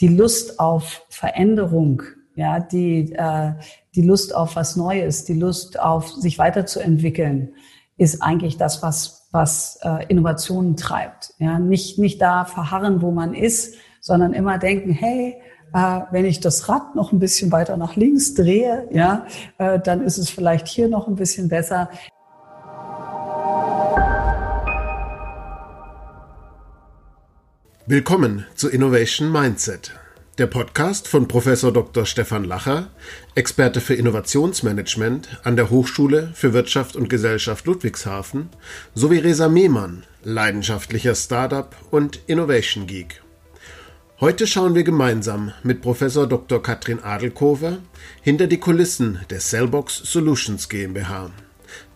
die Lust auf Veränderung, ja, die, äh, die Lust auf was Neues, die Lust auf sich weiterzuentwickeln, ist eigentlich das, was, was äh, Innovationen treibt. Ja, nicht, nicht da verharren, wo man ist, sondern immer denken, hey, äh, wenn ich das Rad noch ein bisschen weiter nach links drehe, ja, äh, dann ist es vielleicht hier noch ein bisschen besser. Willkommen zu Innovation Mindset, der Podcast von Professor Dr. Stefan Lacher, Experte für Innovationsmanagement an der Hochschule für Wirtschaft und Gesellschaft Ludwigshafen, sowie Resa Mehmann, leidenschaftlicher Startup und Innovation Geek. Heute schauen wir gemeinsam mit Professor Dr. Katrin Adelkover hinter die Kulissen der Cellbox Solutions GmbH.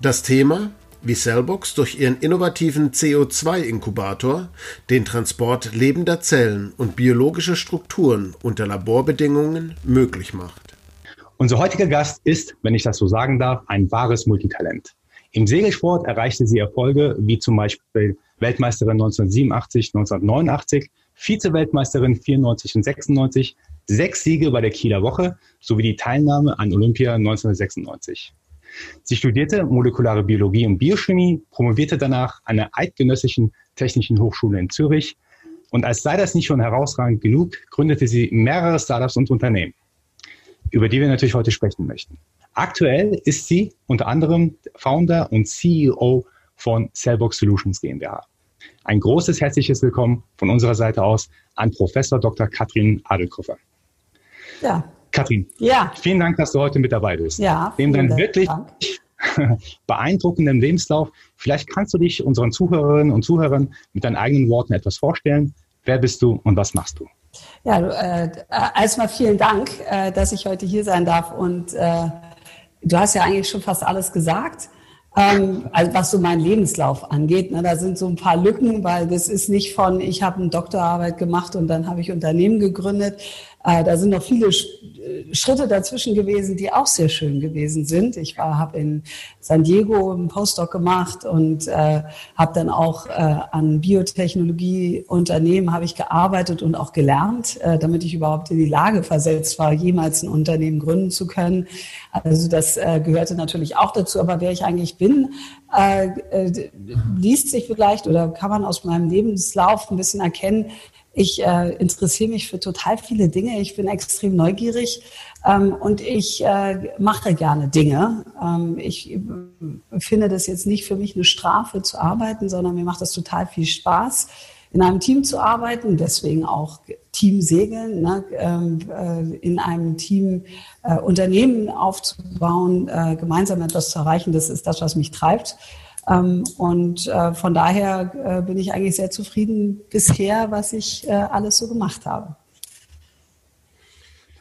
Das Thema wie Cellbox durch ihren innovativen CO2-Inkubator den Transport lebender Zellen und biologischer Strukturen unter Laborbedingungen möglich macht. Unser heutiger Gast ist, wenn ich das so sagen darf, ein wahres Multitalent. Im Segelsport erreichte sie Erfolge wie zum Beispiel Weltmeisterin 1987, 1989, Vize-Weltmeisterin 94 und 96, sechs Siege bei der Kieler Woche sowie die Teilnahme an Olympia 1996. Sie studierte molekulare Biologie und Biochemie, promovierte danach an der Eidgenössischen Technischen Hochschule in Zürich und als sei das nicht schon herausragend genug, gründete sie mehrere Startups und Unternehmen, über die wir natürlich heute sprechen möchten. Aktuell ist sie unter anderem Founder und CEO von Cellbox Solutions GmbH. Ein großes herzliches Willkommen von unserer Seite aus an Professor Dr. Katrin Adelkoffer. Ja, Katrin, ja. vielen Dank, dass du heute mit dabei bist. Ja, Neben deinem wirklich beeindruckenden Lebenslauf, vielleicht kannst du dich unseren Zuhörerinnen und Zuhörern mit deinen eigenen Worten etwas vorstellen. Wer bist du und was machst du? Ja, äh, erstmal vielen Dank, äh, dass ich heute hier sein darf. Und äh, du hast ja eigentlich schon fast alles gesagt. Ähm, also was so mein Lebenslauf angeht, ne, da sind so ein paar Lücken, weil das ist nicht von, ich habe eine Doktorarbeit gemacht und dann habe ich Unternehmen gegründet, da sind noch viele äh, Schritte dazwischen gewesen, die auch sehr schön gewesen sind. Ich habe in San Diego einen Postdoc gemacht und äh, habe dann auch äh, an Biotechnologieunternehmen habe ich gearbeitet und auch gelernt, äh, damit ich überhaupt in die Lage versetzt war, jemals ein Unternehmen gründen zu können. Also das äh, gehörte natürlich auch dazu. Aber wer ich eigentlich bin, äh, äh, liest sich vielleicht oder kann man aus meinem Lebenslauf ein bisschen erkennen, ich äh, interessiere mich für total viele Dinge. Ich bin extrem neugierig ähm, und ich äh, mache gerne Dinge. Ähm, ich finde das jetzt nicht für mich eine Strafe zu arbeiten, sondern mir macht das total viel Spaß, in einem Team zu arbeiten. Deswegen auch Team Segeln, ne? ähm, äh, in einem Team äh, Unternehmen aufzubauen, äh, gemeinsam etwas zu erreichen. Das ist das, was mich treibt. Ähm, und äh, von daher äh, bin ich eigentlich sehr zufrieden bisher, was ich äh, alles so gemacht habe.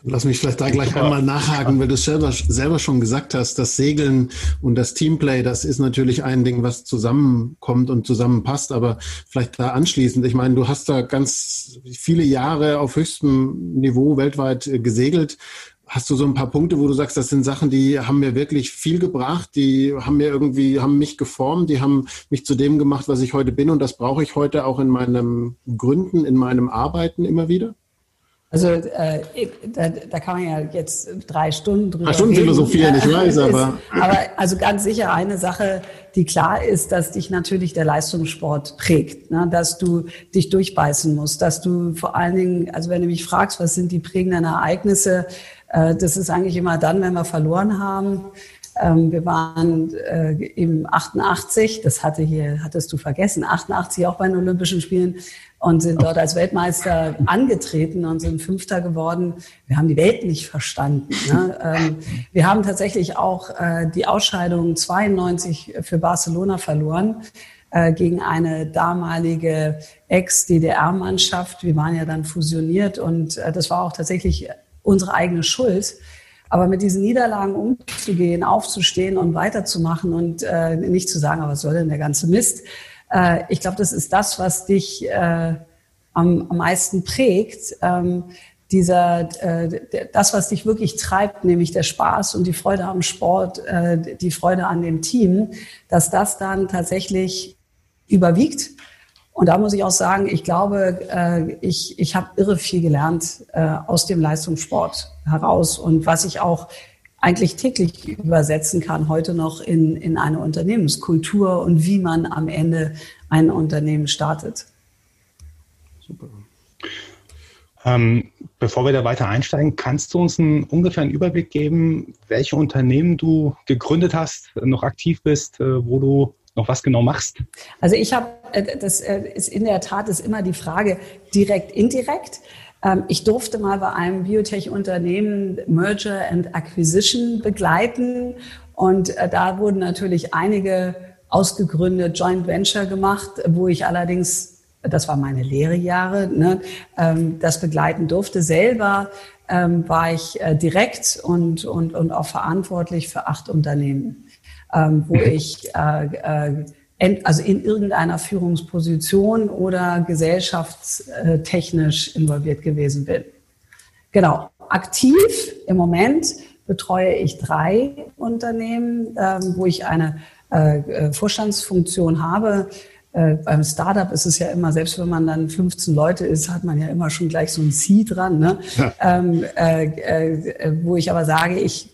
Lass mich vielleicht da gleich einmal nachhaken, weil du selber, selber schon gesagt hast, das Segeln und das Teamplay, das ist natürlich ein Ding, was zusammenkommt und zusammenpasst, aber vielleicht da anschließend, ich meine, du hast da ganz viele Jahre auf höchstem Niveau weltweit gesegelt. Hast du so ein paar Punkte, wo du sagst, das sind Sachen, die haben mir wirklich viel gebracht, die haben mir irgendwie, haben mich geformt, die haben mich zu dem gemacht, was ich heute bin und das brauche ich heute auch in meinem Gründen, in meinem Arbeiten immer wieder? Also äh, da, da kann man ja jetzt drei Stunden drüber drei Stunden philosophieren, ich weiß, aber. aber also ganz sicher eine Sache, die klar ist, dass dich natürlich der Leistungssport prägt, ne? dass du dich durchbeißen musst, dass du vor allen Dingen, also wenn du mich fragst, was sind die prägenden Ereignisse, das ist eigentlich immer dann, wenn wir verloren haben. Ähm, wir waren äh, im 88, das hatte hier, hattest du vergessen, 88 auch bei den Olympischen Spielen und sind dort als Weltmeister angetreten und sind Fünfter geworden. Wir haben die Welt nicht verstanden. Ne? Ähm, wir haben tatsächlich auch äh, die Ausscheidung 92 für Barcelona verloren gegen eine damalige Ex-DDR-Mannschaft. Wir waren ja dann fusioniert und das war auch tatsächlich unsere eigene Schuld. Aber mit diesen Niederlagen umzugehen, aufzustehen und weiterzumachen und äh, nicht zu sagen, aber was soll denn der ganze Mist? Äh, ich glaube, das ist das, was dich äh, am, am meisten prägt. Ähm, dieser, äh, das, was dich wirklich treibt, nämlich der Spaß und die Freude am Sport, äh, die Freude an dem Team, dass das dann tatsächlich überwiegt Und da muss ich auch sagen, ich glaube, äh, ich, ich habe irre viel gelernt äh, aus dem Leistungssport heraus und was ich auch eigentlich täglich übersetzen kann, heute noch in, in eine Unternehmenskultur und wie man am Ende ein Unternehmen startet. Super. Ähm, bevor wir da weiter einsteigen, kannst du uns einen ungefähren Überblick geben, welche Unternehmen du gegründet hast, noch aktiv bist, äh, wo du noch was genau machst? Also ich habe, äh, das äh, ist in der Tat ist immer die Frage direkt, indirekt. Ähm, ich durfte mal bei einem Biotech-Unternehmen Merger and Acquisition begleiten und da wurden natürlich einige ausgegründet, Joint Venture gemacht, wo ich allerdings das war meine Lehrejahre, ne, ähm, das begleiten durfte. Selber ähm, war ich äh, direkt und, und, und auch verantwortlich für acht Unternehmen, ähm, wo mhm. ich äh, äh, also in irgendeiner Führungsposition oder gesellschaftstechnisch involviert gewesen bin. Genau, aktiv im Moment betreue ich drei Unternehmen, ähm, wo ich eine äh, äh Vorstandsfunktion habe. Äh, beim Startup ist es ja immer, selbst wenn man dann 15 Leute ist, hat man ja immer schon gleich so ein C dran. Ne? Ja. Ähm, äh, äh, wo ich aber sage, ich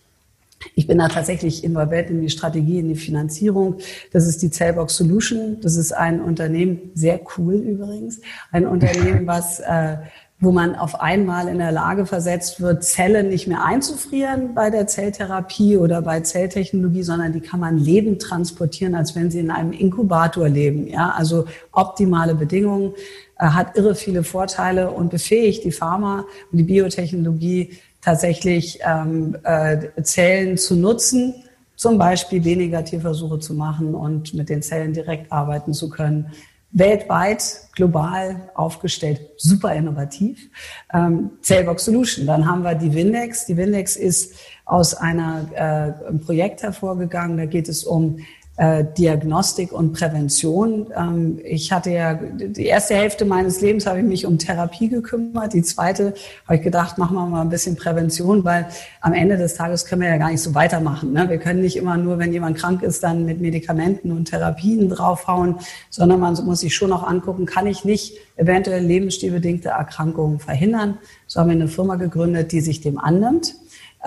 ich bin da tatsächlich involviert in die Strategie, in die Finanzierung. Das ist die Cellbox Solution. Das ist ein Unternehmen, sehr cool übrigens, ein Unternehmen, was äh, wo man auf einmal in der Lage versetzt wird, Zellen nicht mehr einzufrieren bei der Zelltherapie oder bei Zelltechnologie, sondern die kann man lebend transportieren, als wenn sie in einem Inkubator leben. Ja, also optimale Bedingungen, äh, hat irre viele Vorteile und befähigt die Pharma und die Biotechnologie tatsächlich ähm, äh, Zellen zu nutzen, zum Beispiel weniger Tierversuche zu machen und mit den Zellen direkt arbeiten zu können weltweit, global aufgestellt, super innovativ. Ähm, Cellbox Solution. Dann haben wir die Windex. Die Windex ist aus einer, äh, einem Projekt hervorgegangen. Da geht es um äh, Diagnostik und Prävention. Ähm, ich hatte ja die erste Hälfte meines Lebens habe ich mich um Therapie gekümmert. Die zweite habe ich gedacht, machen wir mal ein bisschen Prävention, weil am Ende des Tages können wir ja gar nicht so weitermachen. Ne? Wir können nicht immer nur, wenn jemand krank ist, dann mit Medikamenten und Therapien draufhauen, sondern man muss sich schon auch angucken, kann ich nicht eventuell lebensstilbedingte Erkrankungen verhindern. So haben wir eine Firma gegründet, die sich dem annimmt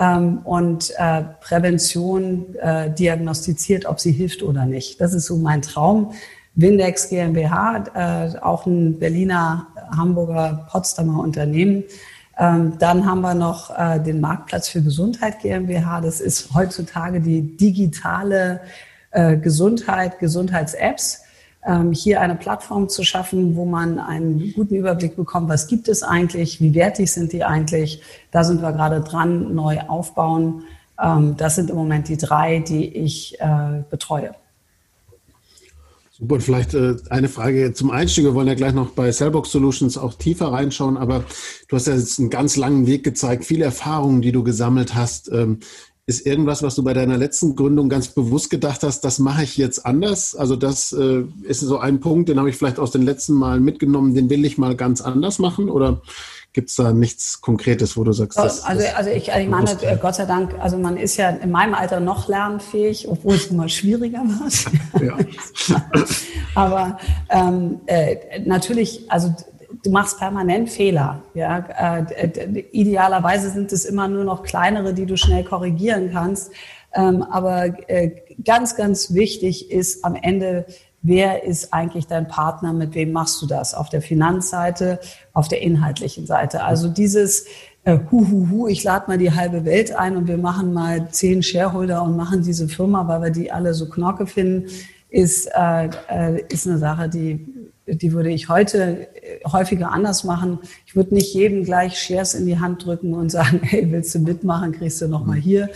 ähm, und äh, Prävention äh, diagnostiziert, ob sie hilft oder nicht. Das ist so mein Traum. Windex GmbH, äh, auch ein Berliner, Hamburger, Potsdamer Unternehmen. Ähm, dann haben wir noch äh, den Marktplatz für Gesundheit GmbH. Das ist heutzutage die digitale äh, Gesundheit, Gesundheits-Apps hier eine Plattform zu schaffen, wo man einen guten Überblick bekommt, was gibt es eigentlich, wie wertig sind die eigentlich. Da sind wir gerade dran, neu aufbauen. Ähm, das sind im Moment die drei, die ich äh, betreue. Super, vielleicht äh, eine Frage zum Einstieg. Wir wollen ja gleich noch bei Cellbox Solutions auch tiefer reinschauen, aber du hast ja jetzt einen ganz langen Weg gezeigt, viele Erfahrungen, die du gesammelt hast. Ist irgendwas, was du bei deiner letzten Gründung ganz bewusst gedacht hast, das mache ich jetzt anders? Also das äh, ist so ein Punkt, den habe ich vielleicht aus den letzten Malen mitgenommen, den will ich mal ganz anders machen? Oder gibt es da nichts Konkretes, wo du sagst, das, also, also ich, ich meine, äh, Gott sei Dank, also man ist ja in meinem Alter noch lernfähig, obwohl es immer schwieriger war. Ja. Aber ähm, äh, natürlich, also du machst permanent Fehler. Ja? Äh, idealerweise sind es immer nur noch kleinere, die du schnell korrigieren kannst. Ähm, aber äh, ganz, ganz wichtig ist am Ende, wer ist eigentlich dein Partner, mit wem machst du das? Auf der Finanzseite, auf der inhaltlichen Seite. Also dieses äh, hu, hu, ich lade mal die halbe Welt ein und wir machen mal zehn Shareholder und machen diese Firma, weil wir die alle so knorke finden, ist, äh, äh, ist eine Sache, die die würde ich heute äh, häufiger anders machen. Ich würde nicht jedem gleich Shares in die Hand drücken und sagen, hey, willst du mitmachen, kriegst du noch mal hier.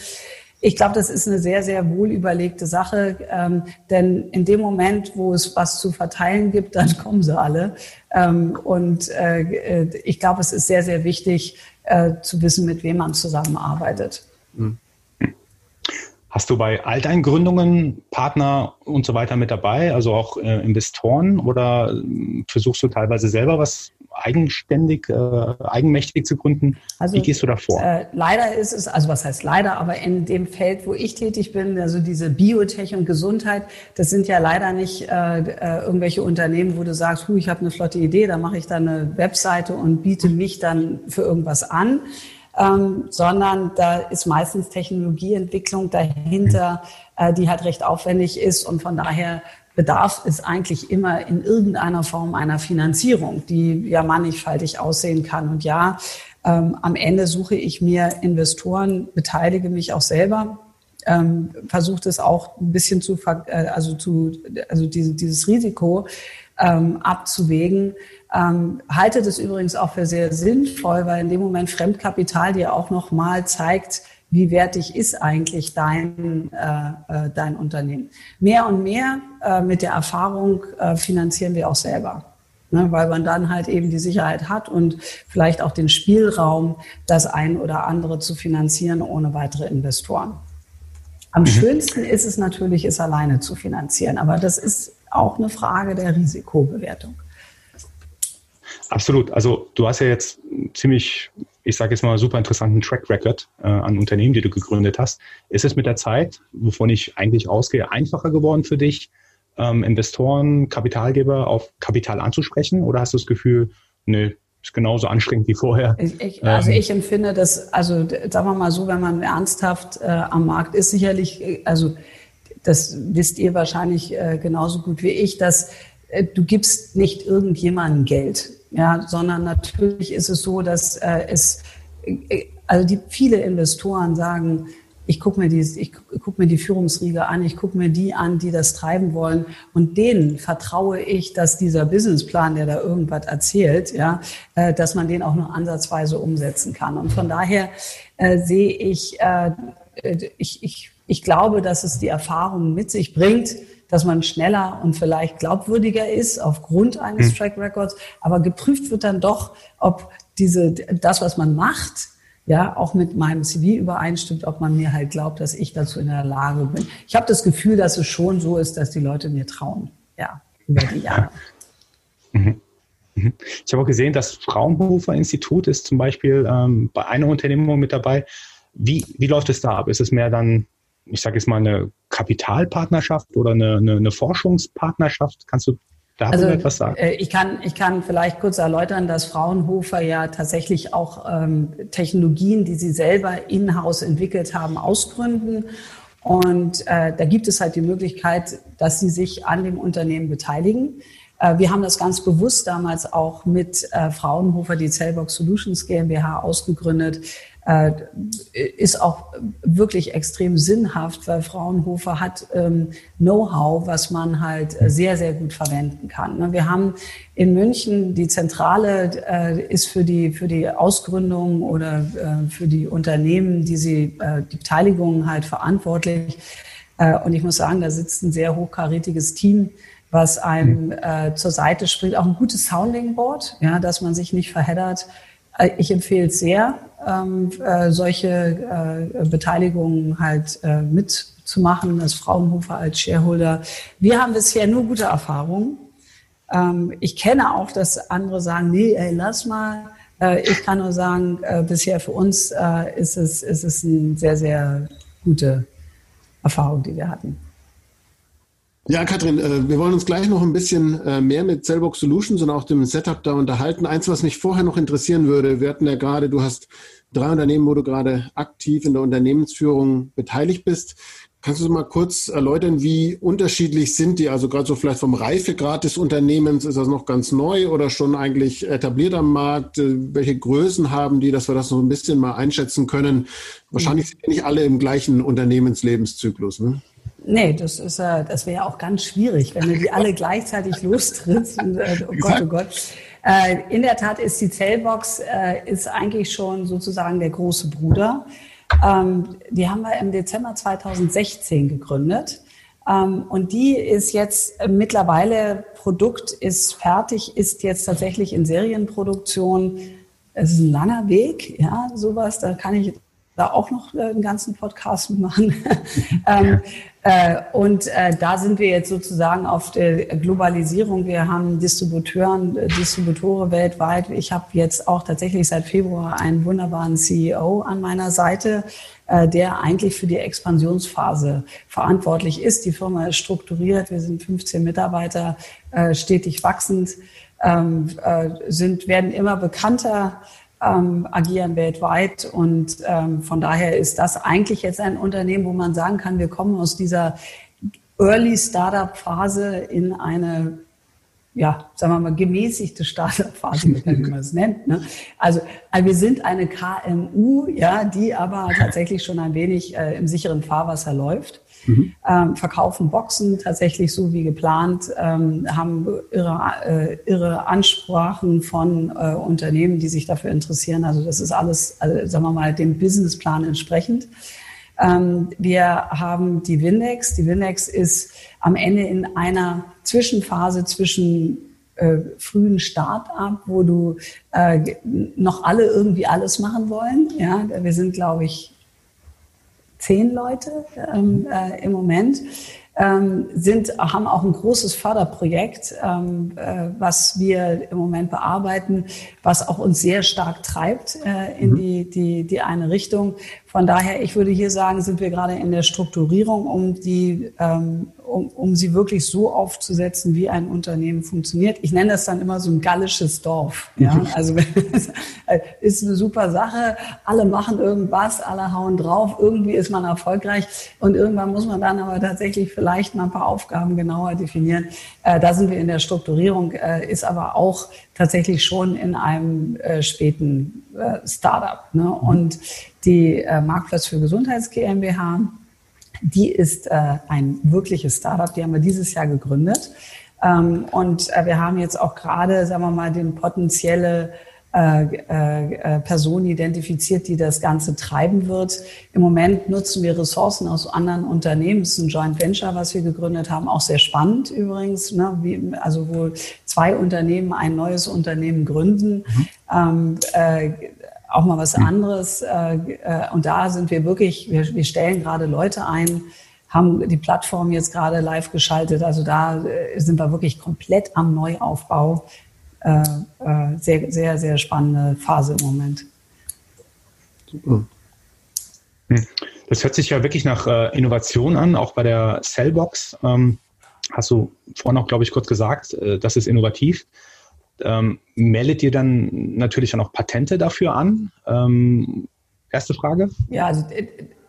Ich glaube, das ist eine sehr, sehr wohl überlegte Sache, ähm, denn in dem Moment, wo es was zu verteilen gibt, dann kommen sie alle. Ähm, und äh, äh ich glaube, es ist sehr, sehr wichtig äh, zu wissen, mit wem man zusammenarbeitet. Mhm. Hast du bei Alteingründungen Partner und so weiter mit dabei, also auch äh, Investoren oder äh, versuchst du teilweise selber was eigenständig, äh, eigenmächtig zu gründen? Also, Wie gehst du da vor? Äh, leider ist es, also was heißt leider, aber in dem Feld, wo ich tätig bin, also diese Biotech und Gesundheit, das sind ja leider nicht äh, äh irgendwelche Unternehmen, wo du sagst, hu, ich habe eine flotte Idee, da mache ich dann eine Webseite und biete mich dann für irgendwas an. Ähm, sondern da ist meistens Technologieentwicklung dahinter, äh, die halt recht aufwendig ist und von daher bedarf es eigentlich immer in irgendeiner Form einer Finanzierung, die ja mannigfaltig aussehen kann. Und ja, ähm, am Ende suche ich mir Investoren, beteilige mich auch selber, ähm, versuche es auch ein bisschen zu, äh, also zu, also diese, dieses Risiko ähm, abzuwägen. Ähm, halte das übrigens auch für sehr sinnvoll, weil in dem Moment Fremdkapital dir auch nochmal zeigt, wie wertig ist eigentlich dein, äh, äh, dein Unternehmen. Mehr und mehr äh, mit der Erfahrung äh, finanzieren wir auch selber. Ne, weil man dann halt eben die Sicherheit hat und vielleicht auch den Spielraum, das ein oder andere zu finanzieren ohne weitere Investoren. Am mhm. schönsten ist es natürlich, es alleine zu finanzieren, aber das ist auch eine Frage der Risikobewertung. Absolut. Also du hast ja jetzt ziemlich ich sage jetzt mal, super interessanten Track Record äh, an Unternehmen, die du gegründet hast. Ist es mit der Zeit, wovon ich eigentlich ausgehe, einfacher geworden für dich, ähm, Investoren, Kapitalgeber auf Kapital anzusprechen? Oder hast du das Gefühl, nö, ist genauso anstrengend wie vorher? Ich, ich, also ähm, ich empfinde das, also sagen wir mal so, wenn man ernsthaft äh, am Markt ist, sicherlich, äh, also das wisst ihr wahrscheinlich äh, genauso gut wie ich, dass äh, du gibst nicht irgendjemandem Geld ja, sondern natürlich ist es so, dass äh, es, äh, also die, viele Investoren sagen, ich gucke mir, die, ich guck mir die Führungsriege an, ich gucke mir die an, die das treiben wollen. Und denen vertraue ich, dass dieser Businessplan, der da irgendwas erzählt, ja, äh, dass man den auch nur ansatzweise umsetzen kann. Und von daher äh, sehe ich, äh, ich, ich, ich glaube, dass es die Erfahrung mit sich bringt, dass man schneller und vielleicht glaubwürdiger ist aufgrund eines mhm. Track Records. Aber geprüft wird dann doch, ob diese, das, was man macht, ja, auch mit meinem CV übereinstimmt, ob man mir halt glaubt, dass ich dazu in der Lage bin. Ich habe das Gefühl, dass es schon so ist, dass die Leute mir trauen, ja, über die Jahre. Mhm. Mhm. Ich habe auch gesehen, das Fraunhofer Institut ist zum Beispiel ähm, bei einer Unternehmung mit dabei. Wie, wie läuft es da ab? Ist es mehr dann ich sage jetzt mal, eine Kapitalpartnerschaft oder eine, eine, eine Forschungspartnerschaft? Kannst du da also, etwas sagen? Äh, ich kann, ich kann vielleicht kurz erläutern, dass Fraunhofer ja tatsächlich auch ähm, Technologien, die sie selber in-house entwickelt haben, ausgründen. Und äh, da gibt es halt die Möglichkeit, dass sie sich an dem Unternehmen beteiligen. Äh, wir haben das ganz bewusst damals auch mit äh, Fraunhofer, die Cellbox Solutions GmbH, ausgegründet, äh, ist auch wirklich extrem sinnhaft, weil Fraunhofer hat ähm, Know-how, was man halt sehr, sehr gut verwenden kann. Ne? Wir haben in München die Zentrale äh, ist für die, für die Ausgründung oder äh, für die Unternehmen, die sie, äh, die Beteiligungen halt verantwortlich. Äh, und ich muss sagen, da sitzt ein sehr hochkarätiges Team, was einem äh, zur Seite springt. Auch ein gutes Sounding Board, ja, dass man sich nicht verheddert. Äh, ich empfehle es sehr, ähm, äh, solche äh, Beteiligungen halt äh, mitzumachen, als Fraunhofer, als Shareholder. Wir haben bisher nur gute Erfahrungen. Ähm, ich kenne auch, dass andere sagen, nee, ey, lass mal. Äh, ich kann nur sagen, äh, bisher für uns äh, ist, es, ist es eine sehr, sehr gute Erfahrung, die wir hatten. Ja, Katrin, äh, wir wollen uns gleich noch ein bisschen äh, mehr mit Cellbox Solutions und auch dem Setup da unterhalten. Eins, was mich vorher noch interessieren würde, wir hatten ja gerade, du hast drei Unternehmen, wo du gerade aktiv in der Unternehmensführung beteiligt bist. Kannst du mal kurz erläutern, wie unterschiedlich sind die? Also gerade so vielleicht vom Reifegrad des Unternehmens, ist das noch ganz neu oder schon eigentlich etabliert am Markt? Äh, welche Größen haben die, dass wir das noch ein bisschen mal einschätzen können? Wahrscheinlich sind die nicht alle im gleichen Unternehmenslebenszyklus. Ne? Nee, das ist äh, das wäre auch ganz schwierig, wenn du die alle gleichzeitig lostrittst. Und, äh, oh Gott, oh Gott. Äh, in der Tat ist die Zellbox äh, ist eigentlich schon sozusagen der große Bruder. Ähm, die haben wir im Dezember 2016 gegründet. Ähm, und die ist jetzt äh, mittlerweile Produkt ist fertig, ist jetzt tatsächlich in Serienproduktion. Es ist ein langer Weg, ja, sowas. Da kann ich da auch noch äh, einen ganzen Podcast machen. ähm, äh, und äh, da sind wir jetzt sozusagen auf der Globalisierung. Wir haben Distributeuren, äh, Distributore weltweit. Ich habe jetzt auch tatsächlich seit Februar einen wunderbaren CEO an meiner Seite, äh, der eigentlich für die Expansionsphase verantwortlich ist. Die Firma ist strukturiert. Wir sind 15 Mitarbeiter, äh, stetig wachsend, ähm, äh, sind, werden immer bekannter ähm, agieren weltweit. Und ähm, von daher ist das eigentlich jetzt ein Unternehmen, wo man sagen kann, wir kommen aus dieser Early Startup Phase in eine ja, sagen wir mal, gemäßigte Startup-Phase, wie man es nennt. Ne? Also, also wir sind eine KMU, ja, die aber tatsächlich schon ein wenig äh, im sicheren Fahrwasser läuft mhm. ähm, verkaufen Boxen tatsächlich so wie geplant, ähm, haben irre, äh, irre Ansprachen von äh, Unternehmen, die sich dafür interessieren. Also das ist alles, also, sagen wir mal, dem Businessplan entsprechend. Ähm, wir haben die Windex. Die Windex ist am Ende in einer Zwischenphase zwischen äh, frühen Start-up, wo du äh, noch alle irgendwie alles machen wollen. Ja, wir sind, glaube ich, zehn Leute ähm, äh, im Moment, ähm, sind, haben auch ein großes Förderprojekt, ähm, äh, was wir im Moment bearbeiten, was auch uns sehr stark treibt äh, in mhm. die, die, die eine Richtung. Von daher, ich würde hier sagen, sind wir gerade in der Strukturierung, um die ähm, um, um sie wirklich so aufzusetzen, wie ein Unternehmen funktioniert. Ich nenne das dann immer so ein gallisches Dorf. Ja? Also ist eine super Sache. Alle machen irgendwas, alle hauen drauf. Irgendwie ist man erfolgreich und irgendwann muss man dann aber tatsächlich vielleicht mal ein paar Aufgaben genauer definieren. Äh, da sind wir in der Strukturierung, äh, ist aber auch tatsächlich schon in einem äh, späten äh, Startup. Ne? Und die äh, Marktplatz für Gesundheits GmbH die ist äh, ein wirkliches Startup, die haben wir dieses Jahr gegründet. Ähm, und äh, wir haben jetzt auch gerade, sagen wir mal, den potenzielle äh, äh, äh, Person identifiziert, die das Ganze treiben wird. Im Moment nutzen wir Ressourcen aus anderen Unternehmen. Es ist ein Joint Venture, was wir gegründet haben, auch sehr spannend übrigens. Ne? Wie, also wo zwei Unternehmen ein neues Unternehmen gründen. Mhm. Ähm, äh, auch mal was anderes. Äh, äh, und da sind wir wirklich, wir, wir stellen gerade Leute ein, haben die Plattform jetzt gerade live geschaltet. Also da äh, sind wir wirklich komplett am Neuaufbau. Sehr, sehr, sehr spannende Phase im Moment. Super. Hm. Das hört sich ja wirklich nach Innovation an, auch bei der Cellbox. Ähm, hast du vorhin auch, glaube ich, kurz gesagt, das ist innovativ ähm, meldet ihr dann natürlich dann auch Patente dafür an? Ähm, erste Frage. Ja, also äh,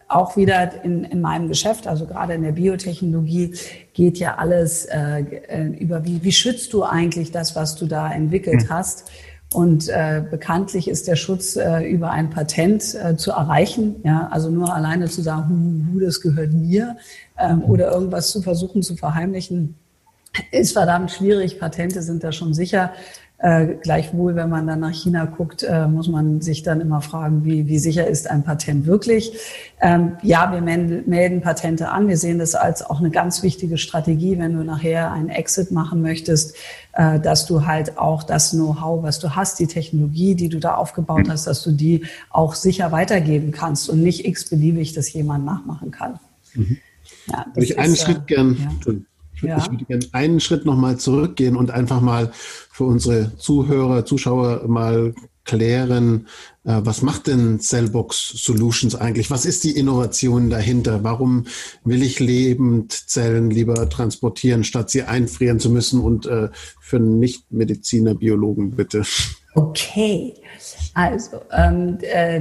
auch wieder in, in meinem Geschäft, also gerade in der Biotechnologie, geht ja alles äh, äh, über, wie, wie schützt du eigentlich das, was du da entwickelt hm. hast? Und äh, bekanntlich ist der Schutz äh, über ein Patent äh, zu erreichen. Ja, also nur alleine zu sagen, hu, hu, das gehört mir ähm, oder irgendwas zu versuchen zu verheimlichen, ist verdammt schwierig. Patente sind da schon sicher. Äh, gleichwohl, wenn man dann nach China guckt, äh, muss man sich dann immer fragen, wie, wie sicher ist ein Patent wirklich? Ähm, ja, wir melden Patente an. Wir sehen das als auch eine ganz wichtige Strategie, wenn du nachher einen Exit machen möchtest, äh, dass du halt auch das Know-how, was du hast, die Technologie, die du da aufgebaut hast, dass du die auch sicher weitergeben kannst und nicht x-beliebig das jemand nachmachen kann. Mhm. Ja, Würde ich einen Schritt äh, gern ja. Ja. Ich würde gerne einen Schritt nochmal zurückgehen und einfach mal für unsere Zuhörer, Zuschauer mal klären, äh, was macht denn Cellbox Solutions eigentlich? Was ist die Innovation dahinter? Warum will ich Lebendzellen lieber transportieren, statt sie einfrieren zu müssen? Und äh, für Nichtmediziner, Biologen bitte. Okay, also ähm, äh,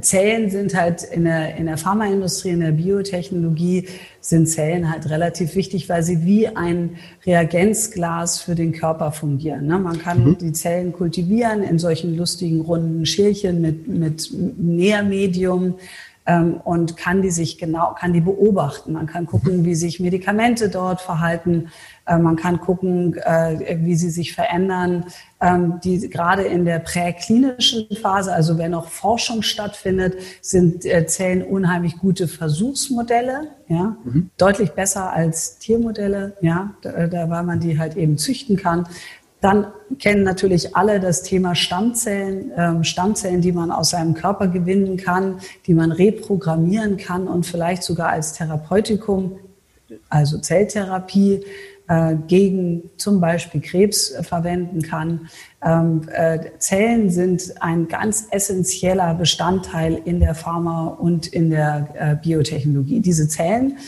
Zellen sind halt in der, in der Pharmaindustrie, in der Biotechnologie sind Zellen halt relativ wichtig, weil sie wie ein Reagenzglas für den Körper fungieren. Ne? Man kann mhm. die Zellen kultivieren in solchen lustigen runden Schälchen mit, mit Nährmedium und kann die sich genau, kann die beobachten. Man kann gucken, wie sich Medikamente dort verhalten. Äh, man kann gucken, äh, wie sie sich verändern. Ähm, die gerade in der präklinischen Phase, also wenn noch Forschung stattfindet, sind äh, Zellen unheimlich gute Versuchsmodelle, ja, mhm. deutlich besser als Tiermodelle, ja, da, da, weil man die halt eben züchten kann. Dann kennen natürlich alle das Thema Stammzellen, ähm, Stammzellen, die man aus seinem Körper gewinnen kann, die man reprogrammieren kann und vielleicht sogar als Therapeutikum, also Zelltherapie, äh, gegen zum Beispiel Krebs verwenden kann. Ähm, äh, Zellen sind ein ganz essentieller Bestandteil in der Pharma und in der äh, Biotechnologie. Diese Zellen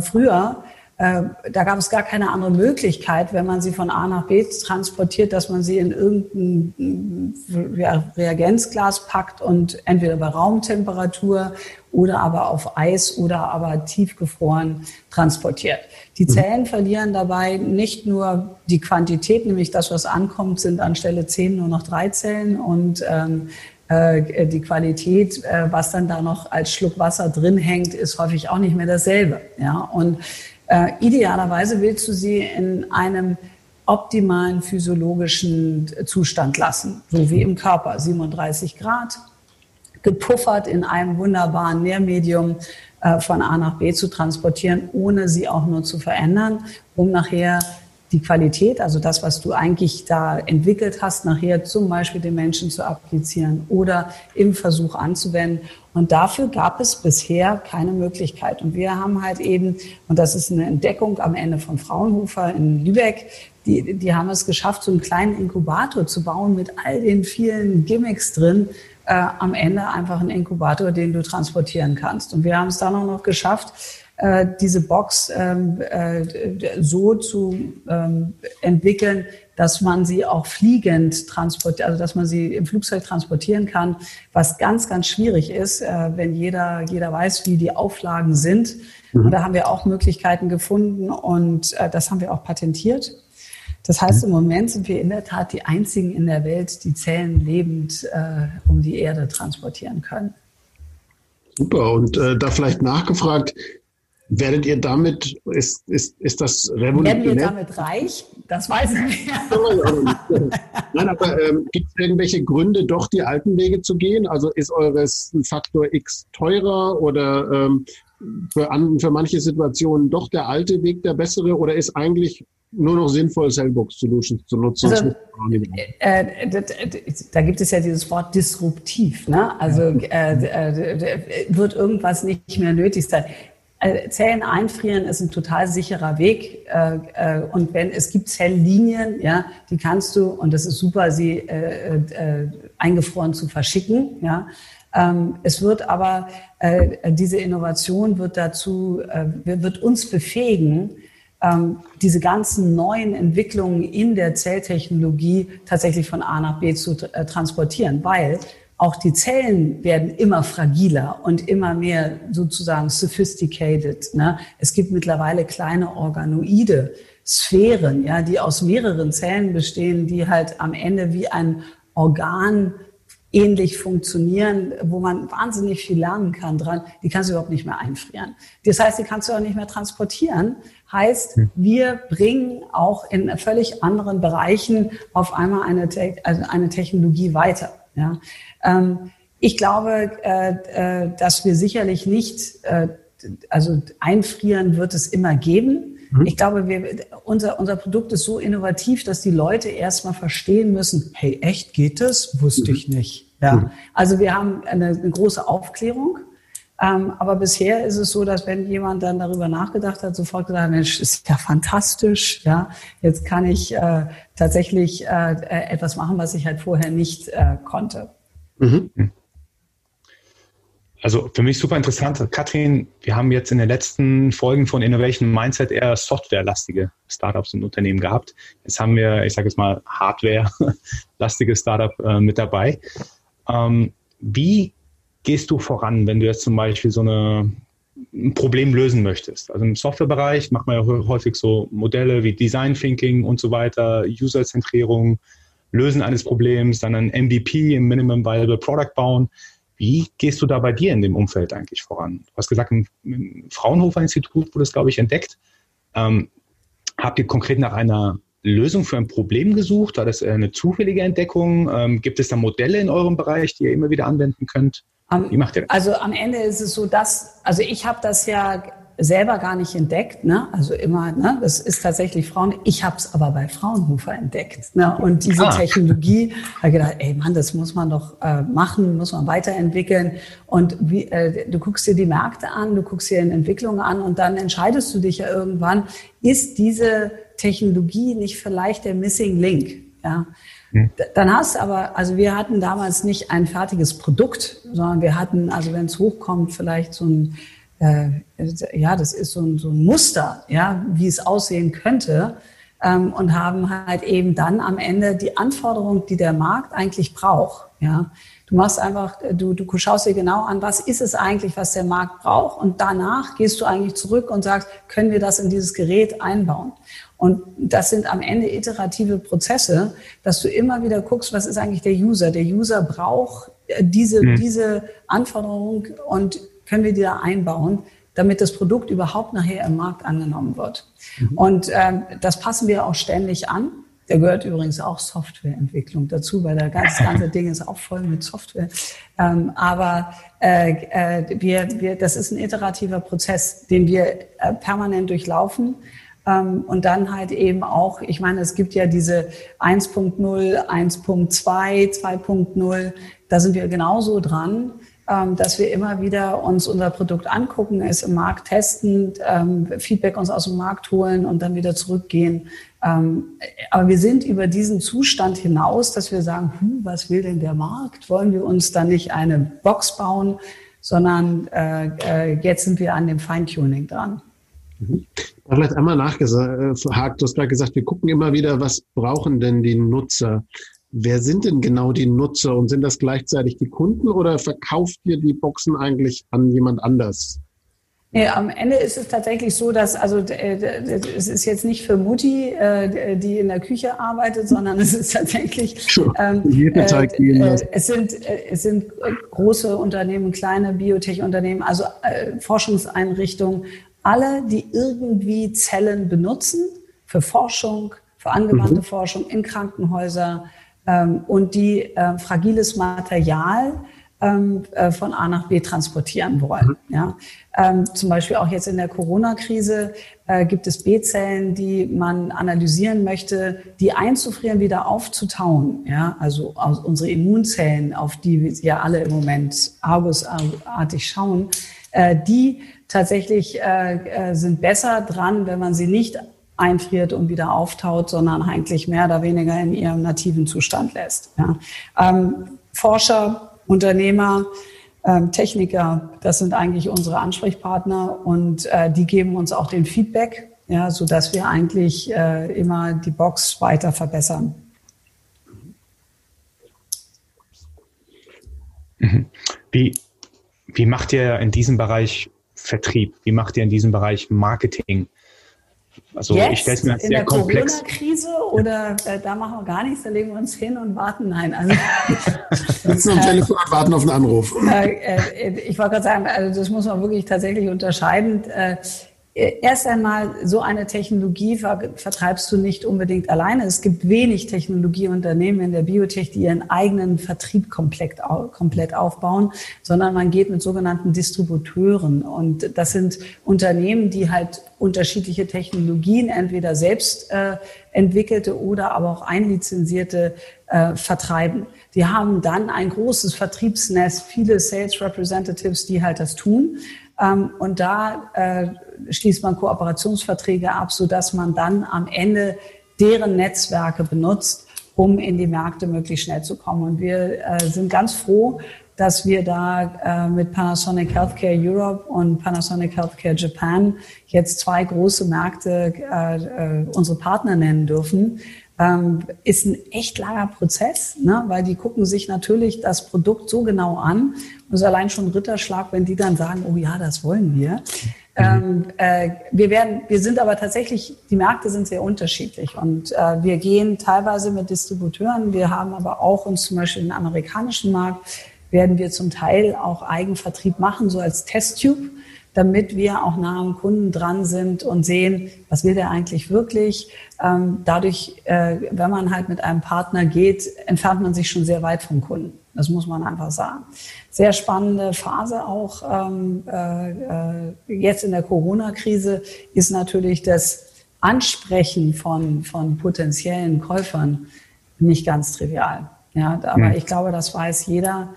früher äh, da gab es gar keine andere Möglichkeit, wenn man sie von A nach B transportiert, dass man sie in irgendein ja, Reagenzglas packt und entweder bei Raumtemperatur oder aber auf Eis oder aber tiefgefroren transportiert. Die mhm. Zellen verlieren dabei nicht nur die Quantität, nämlich das, was ankommt, sind anstelle zehn nur noch drei Zellen und ähm, äh, die Qualität, äh, was dann da noch als Schluck Wasser drin hängt, ist häufig auch nicht mehr dasselbe. Ja, und äh, idealerweise willst du sie in einem optimalen physiologischen Zustand lassen, so wie im Körper, 37 Grad, gepuffert in einem wunderbaren Nährmedium äh, von A nach B zu transportieren, ohne sie auch nur zu verändern, um nachher die Qualität, also das, was du eigentlich da entwickelt hast, nachher zum Beispiel den Menschen zu applizieren oder im Versuch anzuwenden. Und dafür gab es bisher keine Möglichkeit. Und wir haben halt eben, und das ist eine Entdeckung am Ende von Fraunhofer in Lübeck, die, die haben es geschafft, so einen kleinen Inkubator zu bauen mit all den vielen Gimmicks drin, äh, am Ende einfach einen Inkubator, den du transportieren kannst. Und wir haben es dann auch noch geschafft, äh, diese Box ähm, äh, so zu ähm, entwickeln, dass man sie auch fliegend transportiert, also dass man sie im Flugzeug transportieren kann, was ganz, ganz schwierig ist, äh, wenn jeder, jeder weiß, wie die Auflagen sind. Mhm. Und da haben wir auch Möglichkeiten gefunden und äh, das haben wir auch patentiert. Das heißt, im Moment sind wir in der Tat die einzigen in der Welt, die Zellen lebend äh, um die Erde transportieren können. Super. Und äh, da vielleicht nachgefragt, Werdet ihr damit, ist, ist, ist das revolutionär? Werden wir damit reich? Das weiß ich nicht. Nein, aber ähm, gibt es irgendwelche Gründe, doch die alten Wege zu gehen? Also ist eures Faktor X teurer oder ähm, für, an, für manche Situationen doch der alte Weg der bessere oder ist eigentlich nur noch sinnvoll, Cellbox Solutions zu nutzen. Also, äh, äh, da gibt es ja dieses Wort disruptiv. Ne? Also äh, äh wird irgendwas nicht mehr nötig sein. Äh, Zellen einfrieren ist ein total sicherer Weg. Äh, äh, und wenn es gibt Zelllinien, ja, die kannst du, und das ist super, sie eingefroren zu verschicken, ja. Ähm, es wird aber, diese Innovation wird dazu, wird uns befähigen, ähm, diese ganzen neuen Entwicklungen in der Zelltechnologie tatsächlich von A nach B zu transportieren, weil auch die Zellen werden immer fragiler und immer mehr sozusagen sophisticated. Ne? Es gibt mittlerweile kleine Organoide, Sphären, ja, die aus mehreren Zellen bestehen, die halt am Ende wie ein Organ ähnlich funktionieren, wo man wahnsinnig viel lernen kann dran, die kannst du überhaupt nicht mehr einfrieren. Das heißt, die kannst du auch nicht mehr transportieren. Heißt, hm. wir bringen auch in völlig anderen Bereichen auf einmal eine, also eine Technologie weiter. Ja. Ähm, ich glaube, äh, äh, dass wir sicherlich nicht, äh, also einfrieren wird es immer geben. Mhm. Ich glaube, wir, unser, unser Produkt ist so innovativ, dass die Leute erstmal verstehen müssen, hey, echt geht das? Wusste mhm. ich nicht. Ja. Mhm. Also wir haben eine, eine große Aufklärung. Ähm, aber bisher ist es so, dass wenn jemand dann darüber nachgedacht hat, sofort gesagt, Mensch, ist ja fantastisch, ja, jetzt kann ich äh, tatsächlich äh, etwas machen, was ich halt vorher nicht äh, konnte. Mhm. Also für mich super interessant. Katrin, wir haben jetzt in den letzten Folgen von Innovation Mindset eher softwarelastige Startups und Unternehmen gehabt. Jetzt haben wir, ich sage jetzt mal, Hardware-lastige Startup äh, mit dabei. Ähm, wie gehst du voran, wenn du jetzt zum Beispiel so eine, ein Problem lösen möchtest? Also im Softwarebereich macht man ja häufig so Modelle wie Design Thinking und so weiter, User-Zentrierung, Lösen eines Problems, dann ein MVP, ein Minimum Viable Product bauen. Wie gehst du da bei dir in dem Umfeld eigentlich voran? Du hast gesagt, im, Fraunhofer Institut wurde es, glaube ich, entdeckt. Ähm, habt ihr konkret nach einer Lösung für ein Problem gesucht? War das eine zufällige Entdeckung? Ähm, gibt es da Modelle in eurem Bereich, die ihr immer wieder anwenden könnt? Wie macht ihr das? Also am Ende ist es so, dass, also ich habe das ja selber gar nicht entdeckt. Ne? Also immer, ne? das ist tatsächlich Frauen. Ich habe es aber bei Fraunhofer entdeckt. Ne? Und diese ah. Technologie, habe gedacht, ey Mann, das muss man doch äh, machen, muss man weiterentwickeln. Und wie, äh, du guckst dir die Märkte an, du guckst dir eine Entwicklung an und dann entscheidest du dich ja irgendwann, ist diese Technologie nicht vielleicht der Missing Link? Ja. Hm. Dann hast du aber, also wir hatten damals nicht ein fertiges Produkt, sondern wir hatten, also wenn es hochkommt, vielleicht so ein, äh, ja, das ist so ein, so ein Muster, ja, wie es aussehen könnte. Ähm, und haben halt eben dann am Ende die Anforderung, die der Markt eigentlich braucht, ja. Du machst einfach, du, du schaust dir genau an, was ist es eigentlich, was der Markt braucht und danach gehst du eigentlich zurück und sagst, können wir das in dieses Gerät einbauen? Und das sind am Ende iterative Prozesse, dass du immer wieder guckst, was ist eigentlich der User? Der User braucht äh, diese, mhm. diese Anforderung und können wir die da einbauen, damit das Produkt überhaupt nachher im Markt angenommen wird. Mhm. Und ähm, das passen wir auch ständig an. Da gehört übrigens auch Softwareentwicklung dazu, weil das ganze, ganze Ding ist auch voll mit Software. Ähm, aber äh, äh, wir, wir, das ist ein iterativer Prozess, den wir äh, permanent durchlaufen. Ähm, und dann halt eben auch, ich meine, es gibt ja diese 1.0, 1.2, 2.0, da sind wir genauso dran, ähm, dass wir immer wieder uns unser Produkt angucken, es im Markt testen, ähm, Feedback uns aus dem Markt holen und dann wieder zurückgehen. Aber wir sind über diesen Zustand hinaus, dass wir sagen, hm, was will denn der Markt? Wollen wir uns da nicht eine Box bauen? Sondern äh, äh, jetzt sind wir an dem Feintuning dran. Mhm. Vielleicht einmal nachgehakt, du hast gerade gesagt, wir gucken immer wieder, was brauchen denn die Nutzer? Wer sind denn genau die Nutzer und sind das gleichzeitig die Kunden oder verkauft ihr die Boxen eigentlich an jemand anders? Nee, am Ende ist es tatsächlich so, dass also es ist jetzt nicht für Mutti, äh, die in der Küche arbeitet, sondern es ist tatsächlich ähm, äh, äh, es sind es sind große Unternehmen, kleine Biotech-Unternehmen, also äh, Forschungseinrichtungen, alle, die irgendwie Zellen benutzen für Forschung, für angewandte mhm. Forschung in Krankenhäuser ähm, und die äh, fragiles Material ähm, äh, von A nach B transportieren wollen. Mhm. Ja? Ähm, zum Beispiel auch jetzt in der Corona-Krise äh, gibt es B-Zellen, die man analysieren möchte, die einzufrieren, wieder aufzutauen. Ja? Also aus unsere Immunzellen, auf die wir ja alle im Moment argusartig schauen, äh, die tatsächlich äh, äh, sind besser dran, wenn man sie nicht einfriert und wieder auftaut, sondern eigentlich mehr oder weniger in ihrem nativen Zustand lässt. Ja. Ähm, Forscher, Unternehmer, ähm, Techniker, das sind eigentlich unsere Ansprechpartner und äh, die geben uns auch den Feedback, ja, so dass wir eigentlich äh, immer die Box weiter verbessern. Mhm. Wie, wie macht ihr in diesem Bereich Vertrieb? Wie macht ihr in diesem Bereich Marketing? Also Jetzt, ich stelle es mir als sehr komplex. In der Corona-Krise oder äh, da machen wir gar nichts, da legen wir uns hin und warten. Nein, also sitzen am Telefon und warten auf einen Anruf. Äh, äh, ich wollte gerade sagen, also das muss man wirklich tatsächlich unterscheiden. Erst einmal, so eine Technologie vertreibst du nicht unbedingt alleine. Es gibt wenig Technologieunternehmen in der Biotech, die ihren eigenen Vertrieb komplett, komplett aufbauen, sondern man geht mit sogenannten Distributeuren. Und das sind Unternehmen, die halt unterschiedliche Technologien, entweder selbst äh, entwickelte oder aber auch einlizenzierte äh, vertreiben. Die haben dann ein großes Vertriebsnest, viele Sales Representatives, die halt das tun. Ähm, und da äh, schließt man Kooperationsverträge ab, sodass man dann am Ende deren Netzwerke benutzt, um in die Märkte möglichst schnell zu kommen. Und wir äh, sind ganz froh, dass wir da äh, mit Panasonic Healthcare Europe und Panasonic Healthcare Japan jetzt zwei große Märkte äh, äh, unsere Partner nennen dürfen. Ähm, ist ein echt langer Prozess, ne? weil die gucken sich natürlich das Produkt so genau an. Das ist allein schon ein Ritterschlag, wenn die dann sagen, oh ja, das wollen wir. Mhm. Ähm, äh, wir werden, wir sind aber tatsächlich, die Märkte sind sehr unterschiedlich und äh, wir gehen teilweise mit Distributeuren. Wir haben aber auch uns zum Beispiel den amerikanischen Markt werden wir zum Teil auch Eigenvertrieb machen, so als Testtube, damit wir auch nah am Kunden dran sind und sehen, was will der eigentlich wirklich. Ähm, dadurch, äh, wenn man halt mit einem Partner geht, entfernt man sich schon sehr weit vom Kunden. Das muss man einfach sagen. Sehr spannende Phase auch ähm, äh, äh jetzt in der Corona-Krise ist natürlich das Ansprechen von, von potenziellen Käufern nicht ganz trivial. Ja, aber mhm. ich glaube, das weiß jeder.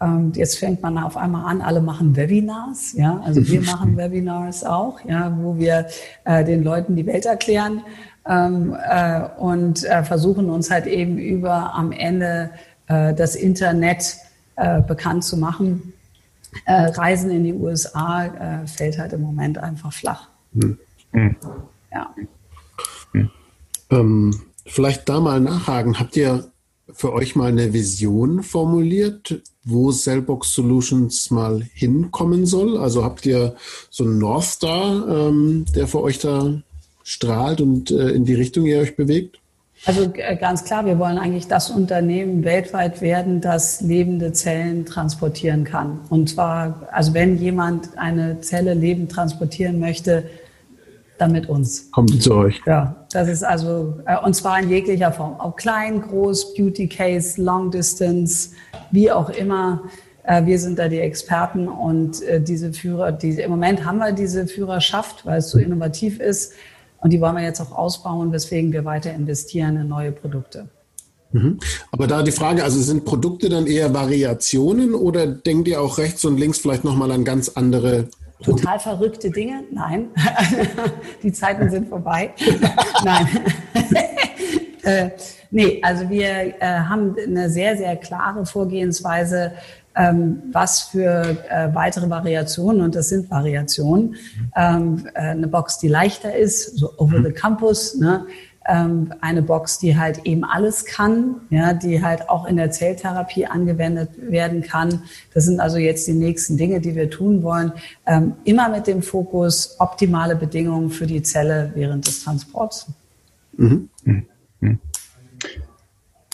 Ähm, jetzt fängt man auf einmal an, alle machen Webinars. Ja, also wir machen Webinars auch, ja, wo wir äh, den Leuten die Welt erklären ähm, äh, und äh, versuchen uns halt eben über am Ende das Internet äh, bekannt zu machen. Äh, Reisen in die USA fällt halt im Moment einfach flach. Mhm. Ja. Ähm, vielleicht da mal nachhaken. Habt ihr für euch mal eine Vision formuliert, wo Cellbox Solutions mal hinkommen soll? Also habt ihr so einen North Star, ähm, der für euch da strahlt und äh, in die Richtung ihr euch bewegt? Also äh, ganz klar, wir wollen eigentlich das Unternehmen weltweit werden, das lebende Zellen transportieren kann. Und zwar, also wenn jemand eine Zelle lebend transportieren möchte, dann mit uns. Kommt zu euch. Ja, das ist also, äh, und zwar in jeglicher Form. Auch klein, groß, Beauty Case, Long Distance, wie auch immer. Äh, wir sind da die Experten und diese Führer, diese, im Moment haben wir diese Führerschaft, weil es so innovativ ist. Und die wollen wir jetzt auch ausbauen, weswegen wir weiter investieren in neue Produkte. Mhm. Aber da die Frage, also sind Produkte dann eher Variationen oder denkt ihr auch rechts und links vielleicht nochmal an ganz andere total verrückte Dinge? Nein, die Zeiten sind vorbei. Nein. äh, nee, also wir äh, haben eine sehr, sehr klare Vorgehensweise, was für äh, weitere Variationen, und das sind Variationen, ähm, äh, eine Box, die leichter ist, so over the campus, ne? ähm, eine Box, die halt eben alles kann, ja, die halt auch in der Zelltherapie angewendet werden kann. Das sind also jetzt die nächsten Dinge, die wir tun wollen. Ähm, immer mit dem Fokus optimale Bedingungen für die Zelle während des Transports. Mhm. Mhm. mhm.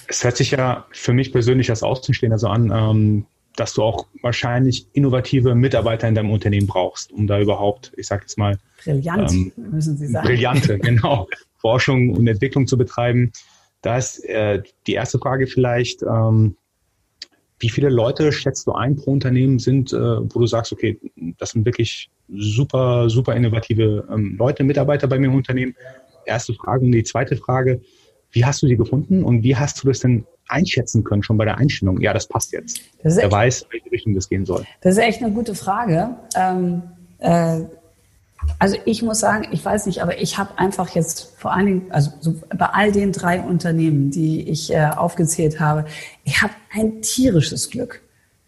Es hört sich ja für mich persönlich als Außenstehender so an, ähm, dass du auch wahrscheinlich innovative Mitarbeiter in deinem Unternehmen brauchst, um da überhaupt, ich sage jetzt mal, Brillant, ähm, müssen Sie sagen. Brillante, genau. Forschung und Entwicklung zu betreiben. Da ist äh, die erste Frage vielleicht, ähm, wie viele Leute schätzt du ein pro Unternehmen sind, äh, wo du sagst, okay, das sind wirklich super, super innovative ähm, Leute, Mitarbeiter bei mir im Unternehmen? Erste Frage. Und die zweite Frage, wie hast du sie gefunden und wie hast du das denn einschätzen können, schon bei der Einstellung? Ja, das passt jetzt. Das er weiß, in welche Richtung das gehen soll. Das ist echt eine gute Frage. Ähm, äh, also ich muss sagen, ich weiß nicht, aber ich habe einfach jetzt vor allen Dingen, also so bei all den drei Unternehmen, die ich äh, aufgezählt habe, ich habe ein tierisches Glück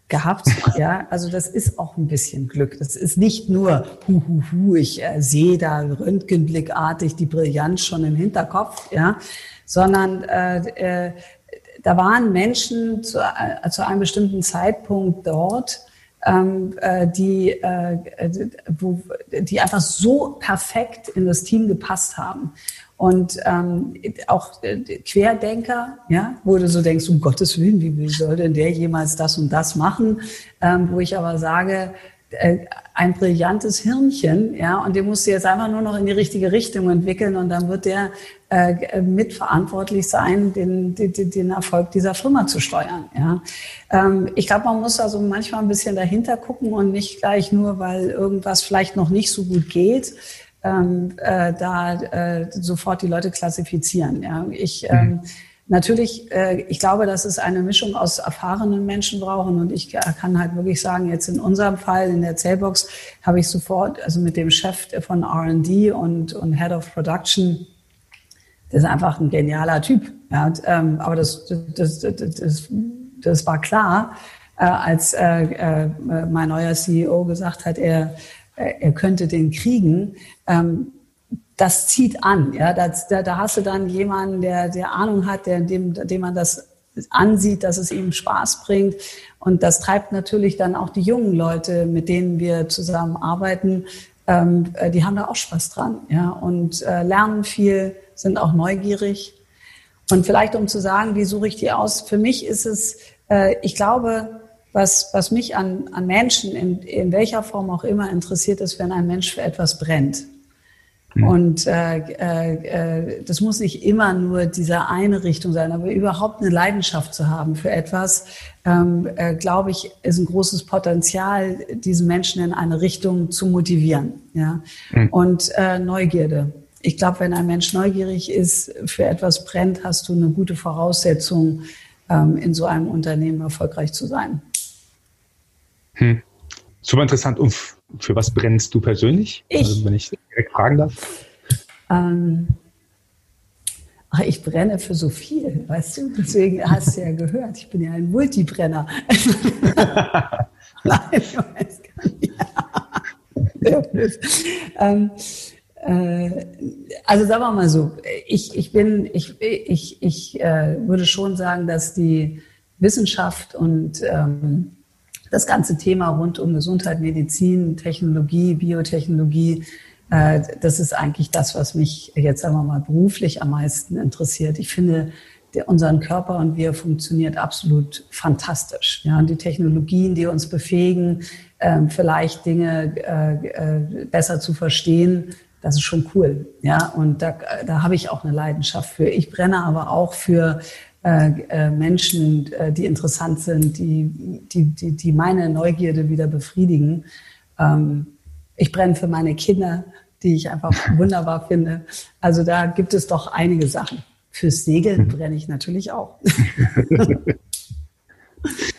gehabt. Ja, also das ist auch ein bisschen Glück. Das ist nicht nur, hu, hu, hu, ich äh, sehe da röntgenblickartig die Brillanz schon im Hinterkopf, ja, sondern äh, äh, da waren Menschen zu, äh, zu einem bestimmten Zeitpunkt dort, ähm, äh, die, äh, wo, die einfach so perfekt in das Team gepasst haben. Und ähm, auch äh, Querdenker, ja, wo du so denkst, um Gottes Willen, wie, wie soll denn der jemals das und das machen? Ähm, wo ich aber sage, ein brillantes Hirnchen, ja, und den musst du jetzt einfach nur noch in die richtige Richtung entwickeln und dann wird der äh, mitverantwortlich sein, den, den, den Erfolg dieser Firma zu steuern. Ja. Ähm, ich glaube, man muss also manchmal ein bisschen dahinter gucken und nicht gleich nur, weil irgendwas vielleicht noch nicht so gut geht, ähm, äh, da äh, sofort die Leute klassifizieren. Ja. Ich ähm, mhm. Natürlich, äh, ich glaube, dass es eine Mischung aus erfahrenen Menschen brauchen und ich kann halt wirklich sagen, jetzt in unserem Fall in der Zellbox habe ich sofort, also mit dem Chef von R&D und, und Head of Production, das ist einfach ein genialer Typ. Ja, ähm, aber das, das, das, das, das war klar, äh, als äh, äh, mein neuer CEO gesagt hat, er, er könnte den kriegen. Ähm, das zieht an. Ja, das, da, da hast du dann jemanden, der, der Ahnung hat, der, dem, dem man das ansieht, dass es ihm Spaß bringt. Und das treibt natürlich dann auch die jungen Leute, mit denen wir zusammenarbeiten, ähm, äh, die haben da auch Spaß dran. Ja, und äh, lernen viel, sind auch neugierig. Und vielleicht um zu sagen, wie suche ich die aus? Für mich ist es, äh, ich glaube, was, was mich an, an Menschen in, in welcher Form auch immer interessiert, ist, wenn ein Mensch für etwas brennt. Mhm. Und äh, äh, das muss nicht immer nur diese eine Richtung sein, aber überhaupt eine Leidenschaft zu haben für etwas, ähm, äh, glaube ich, ist ein großes Potenzial, diesen Menschen in eine Richtung zu motivieren. Ja? Mhm. Und äh, Neugierde. Ich glaube, wenn ein Mensch neugierig ist, für etwas brennt, hast du eine gute Voraussetzung, ähm, in so einem Unternehmen erfolgreich zu sein. Hm. Super interessant. Und für was brennst du persönlich? Ich, also, wenn ich direkt fragen darf. Ähm, ich brenne für so viel, weißt du? Deswegen hast du ja gehört, ich bin ja ein Multibrenner. Nein, ich weiß gar nicht. ähm, äh, also sagen wir mal so, ich, ich bin, ich, ich, ich äh, würde schon sagen, dass die Wissenschaft und ähm, das ganze Thema rund um Gesundheit, Medizin, Technologie, Biotechnologie, äh, das ist eigentlich das, was mich jetzt, sagen wir mal, beruflich am meisten interessiert. Ich finde, der, unseren Körper und wir funktioniert absolut fantastisch. Ja, und die Technologien, die uns befähigen, äh, vielleicht Dinge äh, äh, besser zu verstehen, das ist schon cool. Ja, und da, da habe ich auch eine Leidenschaft für. Ich brenne aber auch für äh, äh, Menschen, äh, die interessant sind, die, die, die, die meine Neugierde wieder befriedigen. Ähm, ich brenne für meine Kinder, die ich einfach wunderbar finde. Also da gibt es doch einige Sachen. Fürs Segeln brenne ich natürlich auch.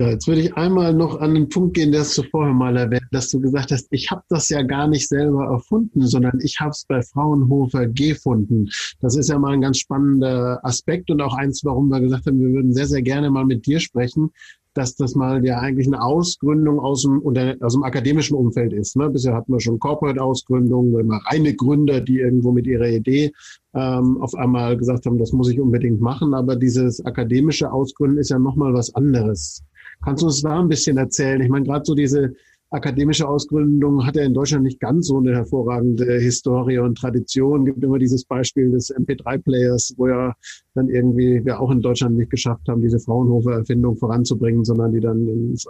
Ja, jetzt würde ich einmal noch an den Punkt gehen, der du vorher mal erwähnt, dass du gesagt hast, ich habe das ja gar nicht selber erfunden, sondern ich habe es bei Fraunhofer gefunden. Das ist ja mal ein ganz spannender Aspekt und auch eins, warum wir gesagt haben, wir würden sehr, sehr gerne mal mit dir sprechen, dass das mal ja eigentlich eine Ausgründung aus dem, aus dem akademischen Umfeld ist. Ne? Bisher hatten wir schon Corporate-Ausgründungen, immer reine Gründer, die irgendwo mit ihrer Idee ähm, auf einmal gesagt haben, das muss ich unbedingt machen. Aber dieses akademische Ausgründen ist ja nochmal was anderes. Kannst du uns da ein bisschen erzählen? Ich meine, gerade so diese akademische Ausgründung hat ja in Deutschland nicht ganz so eine hervorragende Historie und Tradition. Es gibt immer dieses Beispiel des MP3-Players, wo ja dann irgendwie wir auch in Deutschland nicht geschafft haben, diese Fraunhofer-Erfindung voranzubringen, sondern die dann ins,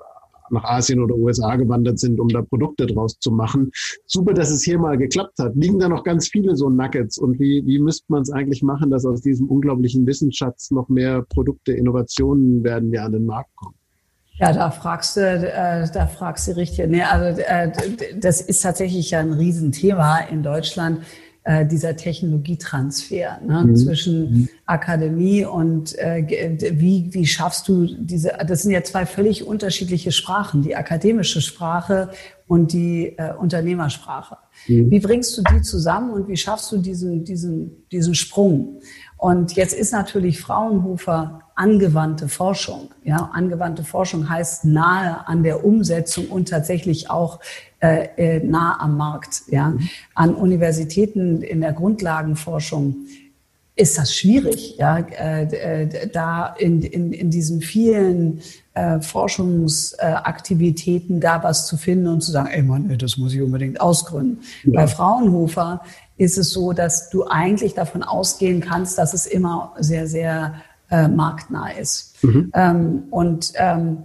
nach Asien oder USA gewandert sind, um da Produkte draus zu machen. Super, dass es hier mal geklappt hat. Liegen da noch ganz viele so Nuggets und wie, wie müsste man es eigentlich machen, dass aus diesem unglaublichen Wissensschatz noch mehr Produkte, Innovationen werden, die an den Markt kommen? Ja, da fragst du, äh, da fragst du richtig. Nee, also äh, das ist tatsächlich ja ein Riesenthema in Deutschland, äh, dieser Technologietransfer ne, mhm. zwischen mhm. Akademie und äh, wie, wie schaffst du diese, das sind ja zwei völlig unterschiedliche Sprachen, die akademische Sprache und die äh, Unternehmersprache. Mhm. Wie bringst du die zusammen und wie schaffst du diesen, diesen, diesen Sprung? Und jetzt ist natürlich Fraunhofer angewandte Forschung. Ja, angewandte Forschung heißt nahe an der Umsetzung und tatsächlich auch äh, äh, nah am Markt. Ja, an Universitäten in der Grundlagenforschung ist das schwierig, ja, äh, äh, da in, in, in diesen vielen äh, Forschungsaktivitäten da was zu finden und zu sagen, ey Mann, das muss ich unbedingt ausgründen. Ja. Bei Fraunhofer ist es so, dass du eigentlich davon ausgehen kannst, dass es immer sehr, sehr äh, marktnah ist. Mhm. Ähm, und ähm,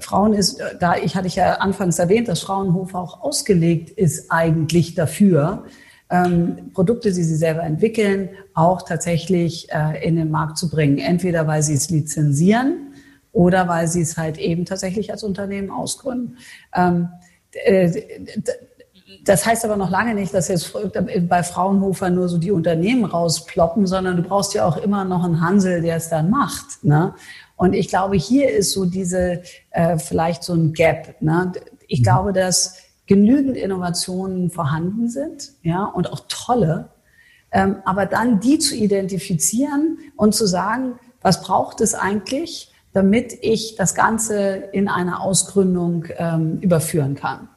Frauen ist, da ich hatte ich ja anfangs erwähnt, dass Fraunhofer auch ausgelegt ist eigentlich dafür, ähm, Produkte, die sie selber entwickeln, auch tatsächlich äh, in den Markt zu bringen. Entweder weil sie es lizenzieren oder weil sie es halt eben tatsächlich als Unternehmen ausgründen. Ähm, äh, das heißt aber noch lange nicht, dass jetzt bei Fraunhofer nur so die Unternehmen rausploppen, sondern du brauchst ja auch immer noch einen Hansel, der es dann macht. Ne? Und ich glaube, hier ist so diese äh, vielleicht so ein Gap. Ne? Ich mhm. glaube, dass genügend Innovationen vorhanden sind, ja, und auch tolle. Ähm, aber dann die zu identifizieren und zu sagen, was braucht es eigentlich, damit ich das Ganze in eine Ausgründung ähm, überführen kann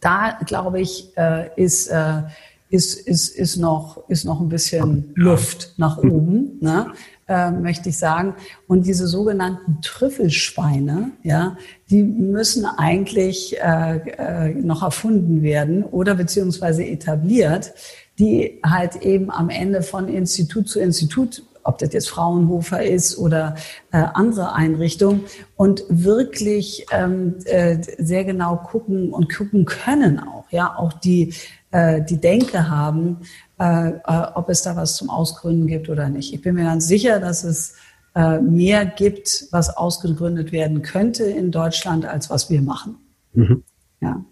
da glaube ich, äh, ist, äh, ist, ist, ist, noch, ist noch ein bisschen Luft nach oben, ne? äh, möchte ich sagen. Und diese sogenannten Trüffelschweine, ja, die müssen eigentlich äh, äh, noch erfunden werden oder beziehungsweise etabliert, die halt eben am Ende von Institut zu Institut ob das jetzt Fraunhofer ist oder äh, andere Einrichtungen und wirklich ähm, äh, sehr genau gucken und gucken können auch, ja, auch die äh, die Denke haben, äh, äh, ob es da was zum Ausgründen gibt oder nicht. Ich bin mir ganz sicher, dass es äh, mehr gibt, was ausgegründet werden könnte in Deutschland, als was wir machen. Mhm. Ja.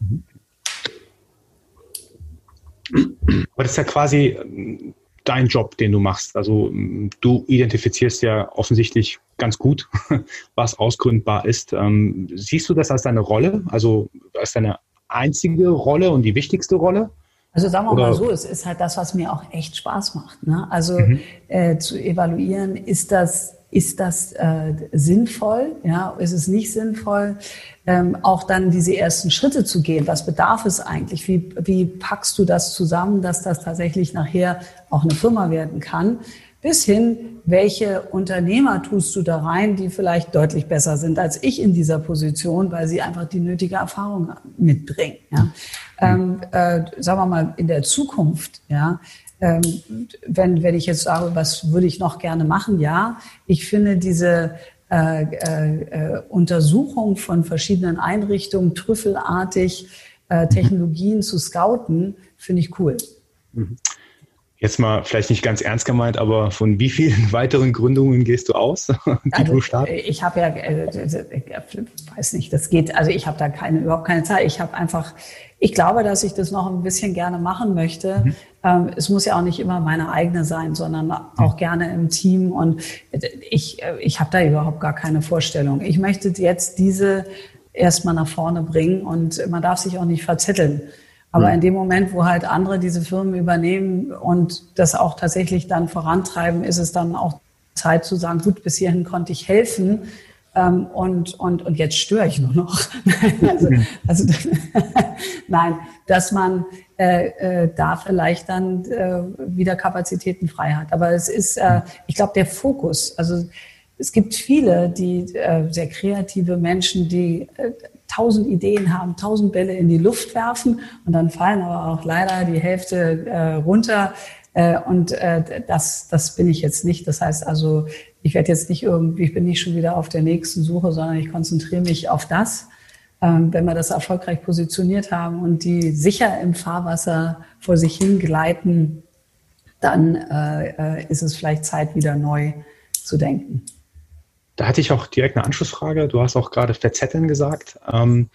Aber das ist ja quasi ähm, dein Job, den du machst. Also du identifizierst ja offensichtlich ganz gut, was ausgründbar ist. Ähm, siehst du das als deine Rolle, also als deine einzige Rolle und die wichtigste Rolle? Also sagen wir Oder? mal so, es ist halt das, was mir auch echt Spaß macht. Ne? Also mhm. äh, zu evaluieren, ist das, ist das äh, sinnvoll? Ja, ist es nicht sinnvoll? Ähm, auch dann diese ersten Schritte zu gehen. Was bedarf es eigentlich? Wie, wie packst du das zusammen, dass das tatsächlich nachher auch eine Firma werden kann? bis hin, welche Unternehmer tust du da rein, die vielleicht deutlich besser sind als ich in dieser Position, weil sie einfach die nötige Erfahrung mitbringen. Ja. Ähm, äh, sagen wir mal, in der Zukunft, ja, ähm, wenn, wenn ich jetzt sage, was würde ich noch gerne machen, ja, ich finde diese äh, äh, äh Untersuchung von verschiedenen Einrichtungen, trüffelartig äh, Technologien zu scouten, finde ich cool. Mhm jetzt mal vielleicht nicht ganz ernst gemeint, aber von wie vielen weiteren Gründungen gehst du aus, die also, du startest? Ich habe ja, äh, ich weiß nicht, das geht, also ich habe da keine, überhaupt keine Zeit. Ich habe einfach, ich glaube, dass ich das noch ein bisschen gerne machen möchte. Mhm. Ähm, es muss ja auch nicht immer meine eigene sein, sondern auch gerne im Team. Und ich, ich habe da überhaupt gar keine Vorstellung. Ich möchte jetzt diese erstmal nach vorne bringen und man darf sich auch nicht verzetteln. Aber in dem Moment, wo halt andere diese Firmen übernehmen und das auch tatsächlich dann vorantreiben, ist es dann auch Zeit zu sagen, gut, bis hierhin konnte ich helfen. Ähm, und, und, und jetzt störe ich nur noch. also, also nein, dass man äh, äh, da vielleicht dann äh, wieder Kapazitäten frei hat. Aber es ist, äh, ich glaube, der Fokus, also es gibt viele, die äh, sehr kreative Menschen, die äh, tausend Ideen haben, tausend Bälle in die Luft werfen und dann fallen aber auch leider die Hälfte äh, runter. Äh, und äh, das, das bin ich jetzt nicht. Das heißt also, ich werde jetzt nicht irgendwie, ich bin nicht schon wieder auf der nächsten Suche, sondern ich konzentriere mich auf das. Ähm, wenn wir das erfolgreich positioniert haben und die sicher im Fahrwasser vor sich hin gleiten, dann äh, äh ist es vielleicht Zeit, wieder neu zu denken. Da hatte ich auch direkt eine Anschlussfrage. Du hast auch gerade verzetteln gesagt. Ähm,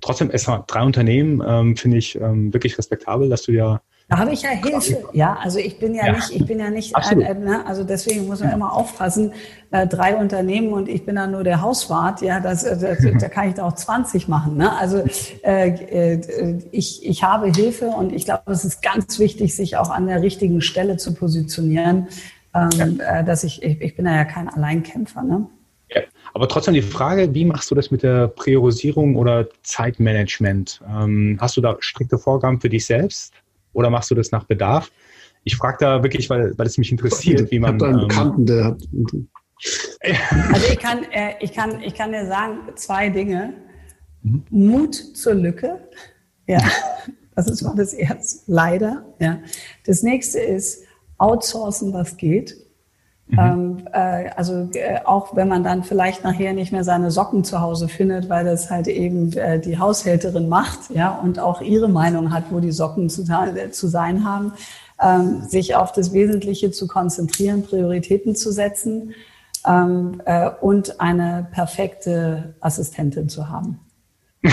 trotzdem, es war drei Unternehmen, ähm, finde ich ähm, wirklich respektabel, dass du ja da habe ich ja Hilfe. Ja, also ich bin ja, ja. nicht, ich bin ja nicht, äh, äh, ne? also deswegen muss man ja. immer aufpassen. Äh, drei Unternehmen und ich bin dann nur der Hauswart. Ja, das, äh, das da kann ich da auch 20 machen. Ne? Also äh, äh, ich, ich habe Hilfe und ich glaube, es ist ganz wichtig, sich auch an der richtigen Stelle zu positionieren. Ähm, ja. dass ich, ich, ich bin ja kein Alleinkämpfer. Ne? Aber trotzdem die Frage, wie machst du das mit der Priorisierung oder Zeitmanagement? Ähm, hast du da strikte Vorgaben für dich selbst oder machst du das nach Bedarf? Ich frage da wirklich, weil, weil es mich interessiert, wie man. Ich habe einen ähm, Bekannten, der hat. Also ich kann, äh, ich, kann, ich kann dir sagen, zwei Dinge. Mhm. Mut zur Lücke. Ja, das ist mal das erste. Leider. Ja. Das nächste ist outsourcen, was geht. Mhm. Ähm, äh, also äh, auch wenn man dann vielleicht nachher nicht mehr seine Socken zu Hause findet, weil das halt eben äh, die Haushälterin macht, ja, und auch ihre Meinung hat, wo die Socken zu, zu sein haben, ähm, sich auf das Wesentliche zu konzentrieren, Prioritäten zu setzen ähm, äh, und eine perfekte Assistentin zu haben.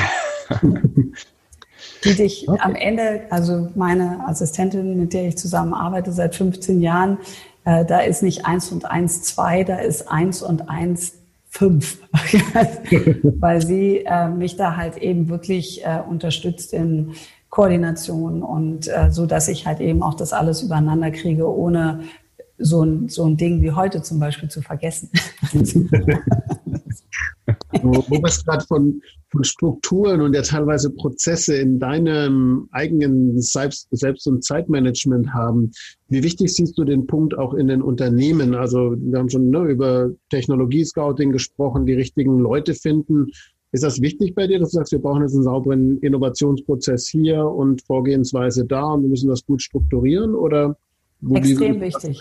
die dich okay. am Ende, also meine Assistentin, mit der ich zusammen arbeite seit 15 Jahren, äh, da ist nicht eins und eins zwei, da ist eins und eins fünf, weil sie äh, mich da halt eben wirklich äh, unterstützt in Koordination und äh, so, dass ich halt eben auch das alles übereinander kriege, ohne so ein, so ein Ding wie heute zum Beispiel zu vergessen. wo, wir gerade von, von Strukturen und ja teilweise Prozesse in deinem eigenen Selbst-, Selbst und Zeitmanagement haben. Wie wichtig siehst du den Punkt auch in den Unternehmen? Also wir haben schon ne, über Technologie-Scouting gesprochen, die richtigen Leute finden. Ist das wichtig bei dir, dass du sagst, wir brauchen jetzt einen sauberen Innovationsprozess hier und Vorgehensweise da und wir müssen das gut strukturieren? Oder Extrem wichtig.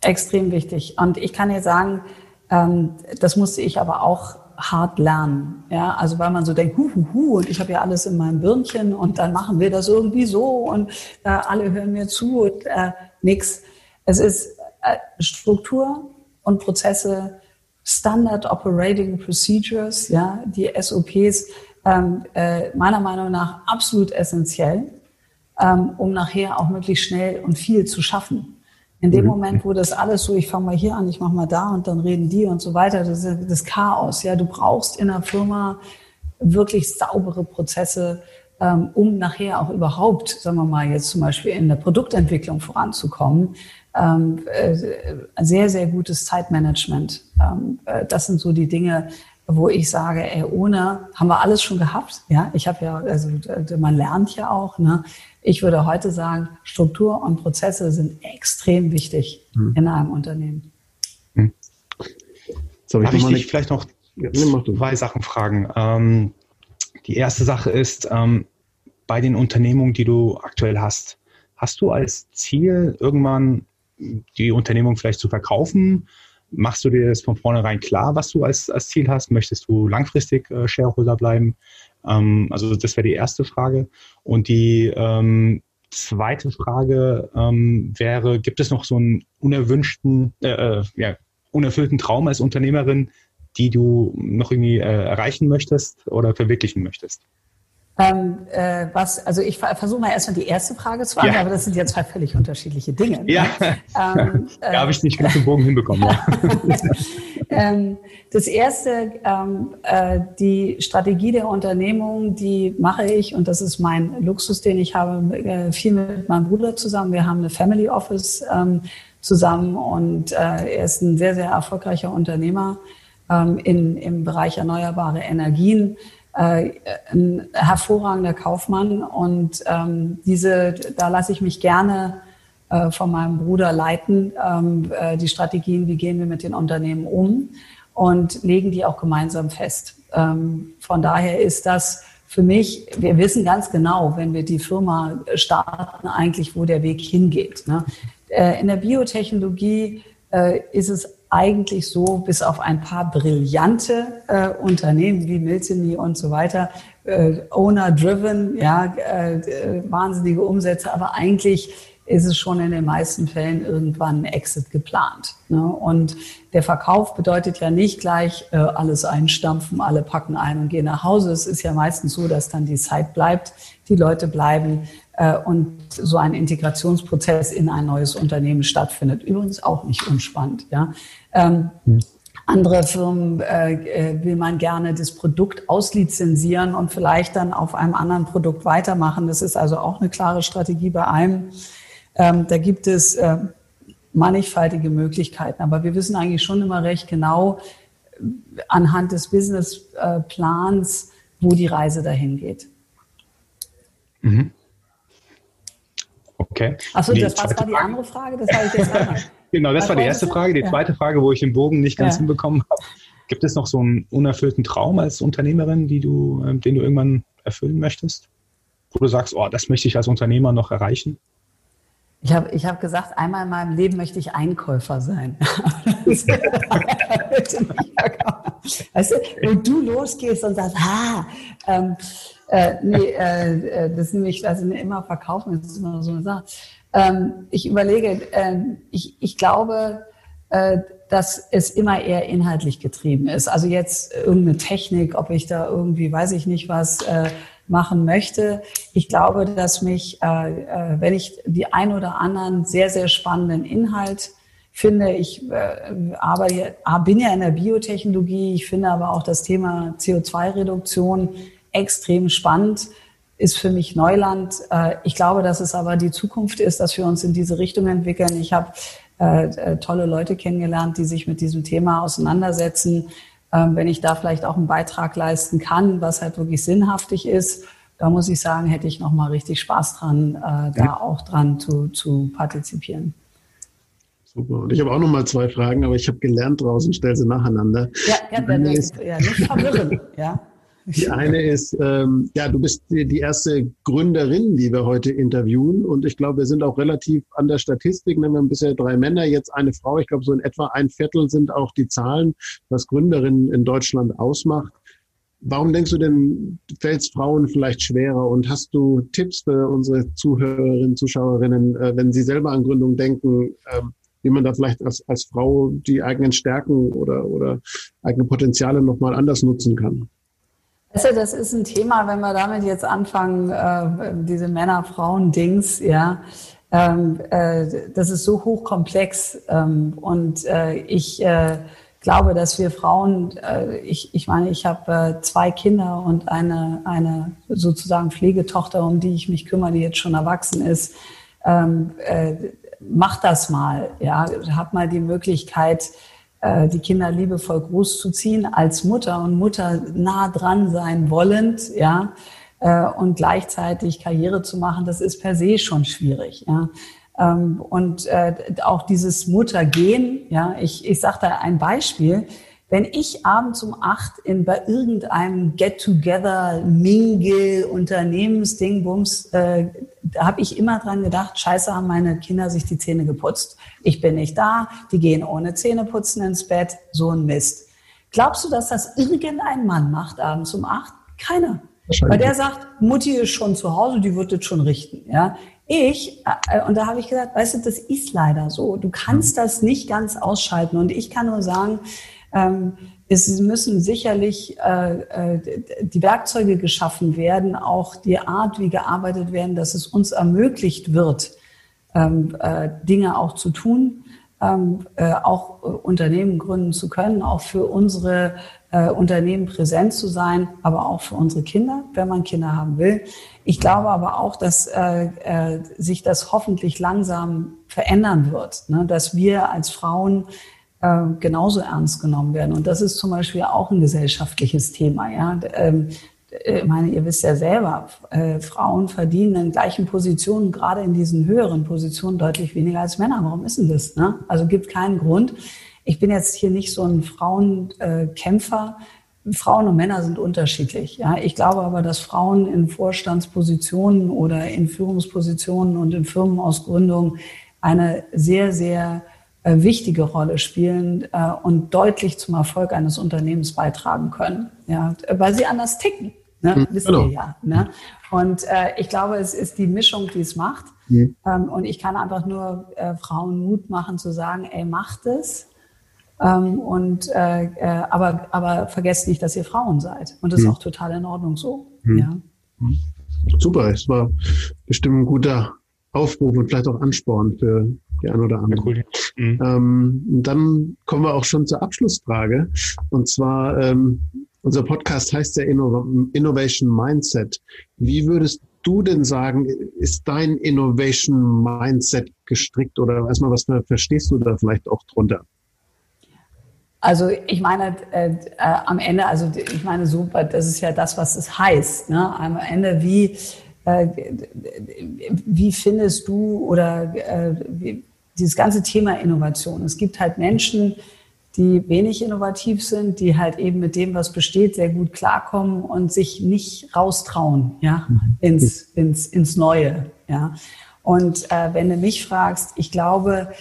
Extrem wichtig. Und ich kann dir sagen, das musste ich aber auch hart lernen. Ja, also weil man so denkt, hu, hu, hu, und ich habe ja alles in meinem Birnchen und dann machen wir das irgendwie so und äh, alle hören mir zu und äh, nix. Es ist äh, Struktur und Prozesse, Standard Operating Procedures, ja, die SOPs, ähm, äh, meiner Meinung nach absolut essentiell, ähm, um nachher auch möglichst schnell und viel zu schaffen. In dem mhm. Moment, wo das alles so, ich fange mal hier an, ich mache mal da und dann reden die und so weiter, das ist das Chaos. Ja, du brauchst in einer Firma wirklich saubere Prozesse, ähm, um nachher auch überhaupt, sagen wir mal jetzt zum Beispiel in der Produktentwicklung voranzukommen. Ähm, äh, sehr, sehr gutes Zeitmanagement. Ähm, äh, das sind so die Dinge, wo ich sage, ey, ohne haben wir alles schon gehabt. Ja, ich habe ja, also man lernt ja auch. Ne? Ich würde heute sagen, Struktur und Prozesse sind extrem wichtig hm. in einem Unternehmen. Hm. So, Darf ich dich vielleicht noch zwei Sachen fragen? Ähm, die erste Sache ist, ähm, bei den Unternehmungen, die du aktuell hast, hast du als Ziel, irgendwann die Unternehmung vielleicht zu verkaufen? Machst du dir das von vornherein klar, was du als, als Ziel hast? Möchtest du langfristig äh, Shareholder bleiben? Ähm, also das wäre die erste Frage. Und die ähm, zweite Frage ähm, wäre, gibt es noch so einen unerwünschten, äh, äh, ja, unerfüllten Traum als Unternehmerin, die du noch irgendwie äh, erreichen möchtest oder verwirklichen möchtest? Ähm, äh, was, also ich versuche mal erstmal die erste Frage zu beantworten, ja. aber das sind ja zwei völlig unterschiedliche Dinge. Ne? Ja, ähm, da äh, habe ich nicht ganz den Bogen hinbekommen. Ja. ähm, das erste, ähm, äh, die Strategie der Unternehmung, die mache ich und das ist mein Luxus, den ich habe, äh, viel mit meinem Bruder zusammen. Wir haben eine Family Office ähm, zusammen und äh, er ist ein sehr, sehr erfolgreicher Unternehmer ähm, in, im Bereich erneuerbare Energien äh, ein hervorragender Kaufmann und ähm, diese, da lasse ich mich gerne äh, von meinem Bruder leiten, ähm, äh, die Strategien, wie gehen wir mit den Unternehmen um und legen die auch gemeinsam fest. Ähm, von daher ist das für mich, wir wissen ganz genau, wenn wir die Firma starten, eigentlich, wo der Weg hingeht. Ne? Äh, in der Biotechnologie äh, ist es eigentlich so, bis auf ein paar brillante äh, Unternehmen wie Milteny und so weiter, äh, owner-driven, ja, äh, wahnsinnige Umsätze, aber eigentlich ist es schon in den meisten Fällen irgendwann ein Exit geplant. Ne? Und der Verkauf bedeutet ja nicht gleich äh, alles einstampfen, alle packen ein und gehen nach Hause. Es ist ja meistens so, dass dann die Zeit bleibt, die Leute bleiben äh, und so ein Integrationsprozess in ein neues Unternehmen stattfindet. Übrigens auch nicht unspannend. Ja? Ähm, hm. Andere Firmen äh, äh, will man gerne das Produkt auslizenzieren und vielleicht dann auf einem anderen Produkt weitermachen. Das ist also auch eine klare Strategie bei einem. Ähm, da gibt es äh, mannigfaltige Möglichkeiten. Aber wir wissen eigentlich schon immer recht genau äh, anhand des Businessplans, wo die Reise dahin geht. Mhm. Okay. Achso, das war, war die andere Frage, das habe ich jetzt Genau, das Was war die erste Frage. Die ja. zweite Frage, wo ich den Bogen nicht ganz ja. hinbekommen habe. Gibt es noch so einen unerfüllten Traum als Unternehmerin, die du, ähm, den du irgendwann erfüllen möchtest? Wo du sagst, oh, das möchte ich als Unternehmer noch erreichen? Ich habe ich hab gesagt, einmal in meinem Leben möchte ich Einkäufer sein. weißt du, wo du losgehst und sagst, ah, ähm, äh, nee, äh, äh das nämlich, also immer verkaufen, ist immer so eine Sache. Ähm, ich überlege, äh, ich, ich glaube, äh, dass es immer eher inhaltlich getrieben ist. Also jetzt irgendeine Technik, ob ich da irgendwie, weiß ich nicht was, äh, machen möchte. Ich glaube, dass mich, äh, äh, wenn ich die ein oder anderen sehr, sehr spannenden Inhalt finde, ich äh, arbeite, bin ja in der Biotechnologie, ich finde aber auch das Thema CO2-Reduktion extrem spannend, ist für mich Neuland. Äh, ich glaube, dass es aber die Zukunft ist, dass wir uns in diese Richtung entwickeln. Ich habe äh, äh, tolle Leute kennengelernt, die sich mit diesem Thema auseinandersetzen ähm, wenn ich da vielleicht auch einen Beitrag leisten kann, was halt wirklich sinnhaftig ist, da muss ich sagen, hätte ich nochmal richtig Spaß dran, äh, da auch dran zu, zu partizipieren. Super. Und ich habe auch noch mal zwei Fragen, aber ich habe gelernt draußen, stell sie nacheinander. Ja, ja, ja, ja nicht verwirren, ja. Die eine ist, ähm, ja, du bist die, erste Gründerin, die wir heute interviewen. Und ich glaube, wir sind auch relativ an der Statistik. Wir haben bisher drei Männer, jetzt eine Frau. Ich glaube, so in etwa ein Viertel sind auch die Zahlen, was Gründerinnen in Deutschland ausmacht. Warum denkst du denn, fällt es Frauen vielleicht schwerer? Und hast du Tipps für unsere Zuhörerinnen, Zuschauerinnen, äh, wenn sie selber an Gründung denken, äh, wie man da vielleicht als, als Frau die eigenen Stärken oder, oder eigene Potenziale nochmal anders nutzen kann? Also das ist ein Thema, wenn wir damit jetzt anfangen, äh, diese Männer-Frauen-Dings, ja, ähm, äh, das ist so hochkomplex ähm, und äh, ich glaube, dass wir Frauen, ich, meine, ich habe zwei Kinder und eine, eine sozusagen Pflegetochter, um die ich mich kümmere, die jetzt schon erwachsen ist. Ähm, äh, mach das mal, ja, hab mal die Möglichkeit, die Kinder liebevoll großzuziehen als Mutter und Mutter nah dran sein wollend, ja, äh, und gleichzeitig Karriere zu machen, das ist per se schon schwierig, ja. Ähm, und äh, auch dieses Muttergehen, ja, ich, ich sage da ein Beispiel. Wenn ich abends um acht in bei irgendeinem Get-Together, Mingle, Unternehmensding, Bums, äh, da habe ich immer dran gedacht, scheiße, haben meine Kinder sich die Zähne geputzt. Ich bin nicht da, die gehen ohne Zähneputzen ins Bett, so ein Mist. Glaubst du, dass das irgendein Mann macht abends um acht? Keiner. Weil der sagt, Mutti ist schon zu Hause, die wird es schon richten. Ja, ich, äh, und da habe ich gesagt, weißt du, das ist leider so. Du kannst mhm. das nicht ganz ausschalten. Und ich kann nur sagen, es müssen sicherlich äh, äh, die Werkzeuge geschaffen werden, auch die Art, wie gearbeitet werden, dass es uns ermöglicht wird, ähm, äh, Dinge auch zu tun, ähm, äh, auch Unternehmen gründen zu können, auch für unsere Unternehmen präsent zu sein, aber auch für unsere Kinder, wenn man Kinder haben will. Ich glaube aber auch, dass sich das hoffentlich langsam verändern wird, ne? dass wir als Frauen äh, genauso ernst genommen werden. Und das ist zum Beispiel auch ein gesellschaftliches Thema. Ja? Ähm, äh, ich meine, ihr wisst ja selber, äh, Frauen verdienen in gleichen Positionen, gerade in diesen höheren Positionen, deutlich weniger als Männer. Warum ist denn das? Ne? Also gibt keinen Grund. Ich bin jetzt hier nicht so ein Frauenkämpfer. Frauen und Männer sind unterschiedlich. Ja, ich glaube aber, dass Frauen in Vorstandspositionen oder in Führungspositionen und in Firmenausgründungen eine sehr, sehr äh, wichtige Rolle spielen äh, und deutlich zum Erfolg eines Unternehmens beitragen können. Ja, weil sie anders ticken. Ne? Mhm, Wisst genau. ihr ja. Ne? Und äh, ich glaube, es ist die Mischung, die es macht. Mhm. Ähm, und ich kann einfach nur äh, Frauen Mut machen zu sagen, ey, macht es. Ähm, und, äh, äh, aber, aber vergesst nicht, dass ihr Frauen seid. Und das mhm. ist auch total in Ordnung so. Mhm. Ja. Mhm. Super, es war bestimmt ein guter Aufruf und vielleicht auch Ansporn für die ein oder andere. Ja, cool. mhm. ähm, dann kommen wir auch schon zur Abschlussfrage. Und zwar, ähm, unser Podcast heißt ja Inno Innovation Mindset. Wie würdest du denn sagen, ist dein Innovation Mindset gestrickt oder erstmal, was verstehst du da vielleicht auch drunter? Also ich meine, äh, äh, am Ende, also ich meine, super, das ist ja das, was es heißt. Ne? Am Ende, wie, äh, wie findest du oder äh, wie, dieses ganze Thema Innovation? Es gibt halt Menschen, die wenig innovativ sind, die halt eben mit dem, was besteht, sehr gut klarkommen und sich nicht raustrauen, ja, ins, ins, ins Neue, ja. Und äh, wenn du mich fragst, ich glaube,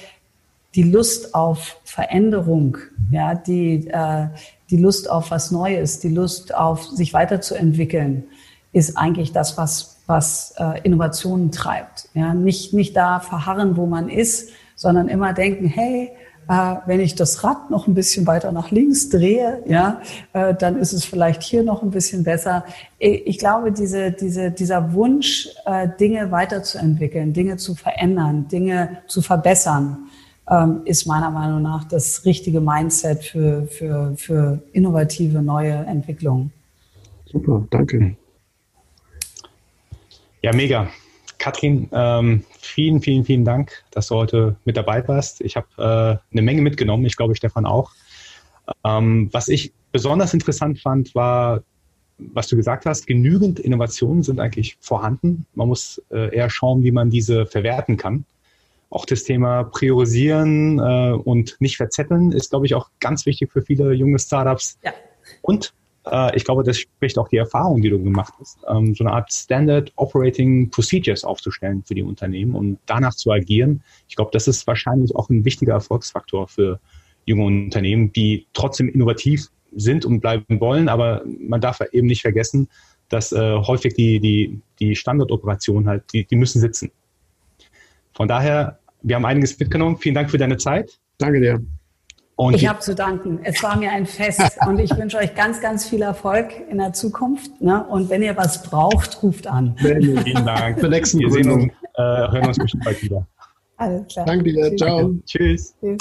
die Lust auf Veränderung, ja, die, äh, die Lust auf was Neues, die Lust auf sich weiterzuentwickeln, ist eigentlich das, was, was äh, Innovationen treibt. Ja, nicht, nicht da verharren, wo man ist, sondern immer denken, hey, äh, wenn ich das Rad noch ein bisschen weiter nach links drehe, ja, äh, dann ist es vielleicht hier noch ein bisschen besser. Ich glaube, diese, diese, dieser Wunsch, äh, Dinge weiterzuentwickeln, Dinge zu verändern, Dinge zu verbessern, ähm, ist meiner Meinung nach das richtige Mindset für, für, für innovative neue Entwicklungen. Super, danke. Ja, mega. Katrin, ähm, vielen, vielen, vielen Dank, dass du heute mit dabei warst. Ich habe äh, eine Menge mitgenommen, ich glaube, Stefan auch. Ähm, was ich besonders interessant fand, war, was du gesagt hast, genügend Innovationen sind eigentlich vorhanden. Man muss äh, eher schauen, wie man diese verwerten kann. Auch das Thema Priorisieren äh, und nicht verzetteln ist, glaube ich, auch ganz wichtig für viele junge Startups. Ja. Und äh, ich glaube, das spricht auch die Erfahrung, die du gemacht hast, ähm, so eine Art Standard Operating Procedures aufzustellen für die Unternehmen und danach zu agieren. Ich glaube, das ist wahrscheinlich auch ein wichtiger Erfolgsfaktor für junge Unternehmen, die trotzdem innovativ sind und bleiben wollen, aber man darf eben nicht vergessen, dass äh, häufig die, die, die Standardoperationen halt, die, die müssen sitzen. Von daher, wir haben einiges mitgenommen. Vielen Dank für deine Zeit. Danke dir. Und ich habe zu danken. Es war mir ein Fest und ich wünsche euch ganz, ganz viel Erfolg in der Zukunft. Ne? Und wenn ihr was braucht, ruft an. Vielen Dank. Für nächsten Wir sehen uns, äh, hören uns bestimmt bald wieder. Alles klar. Danke dir. Ciao. Tschüss. Tschüss.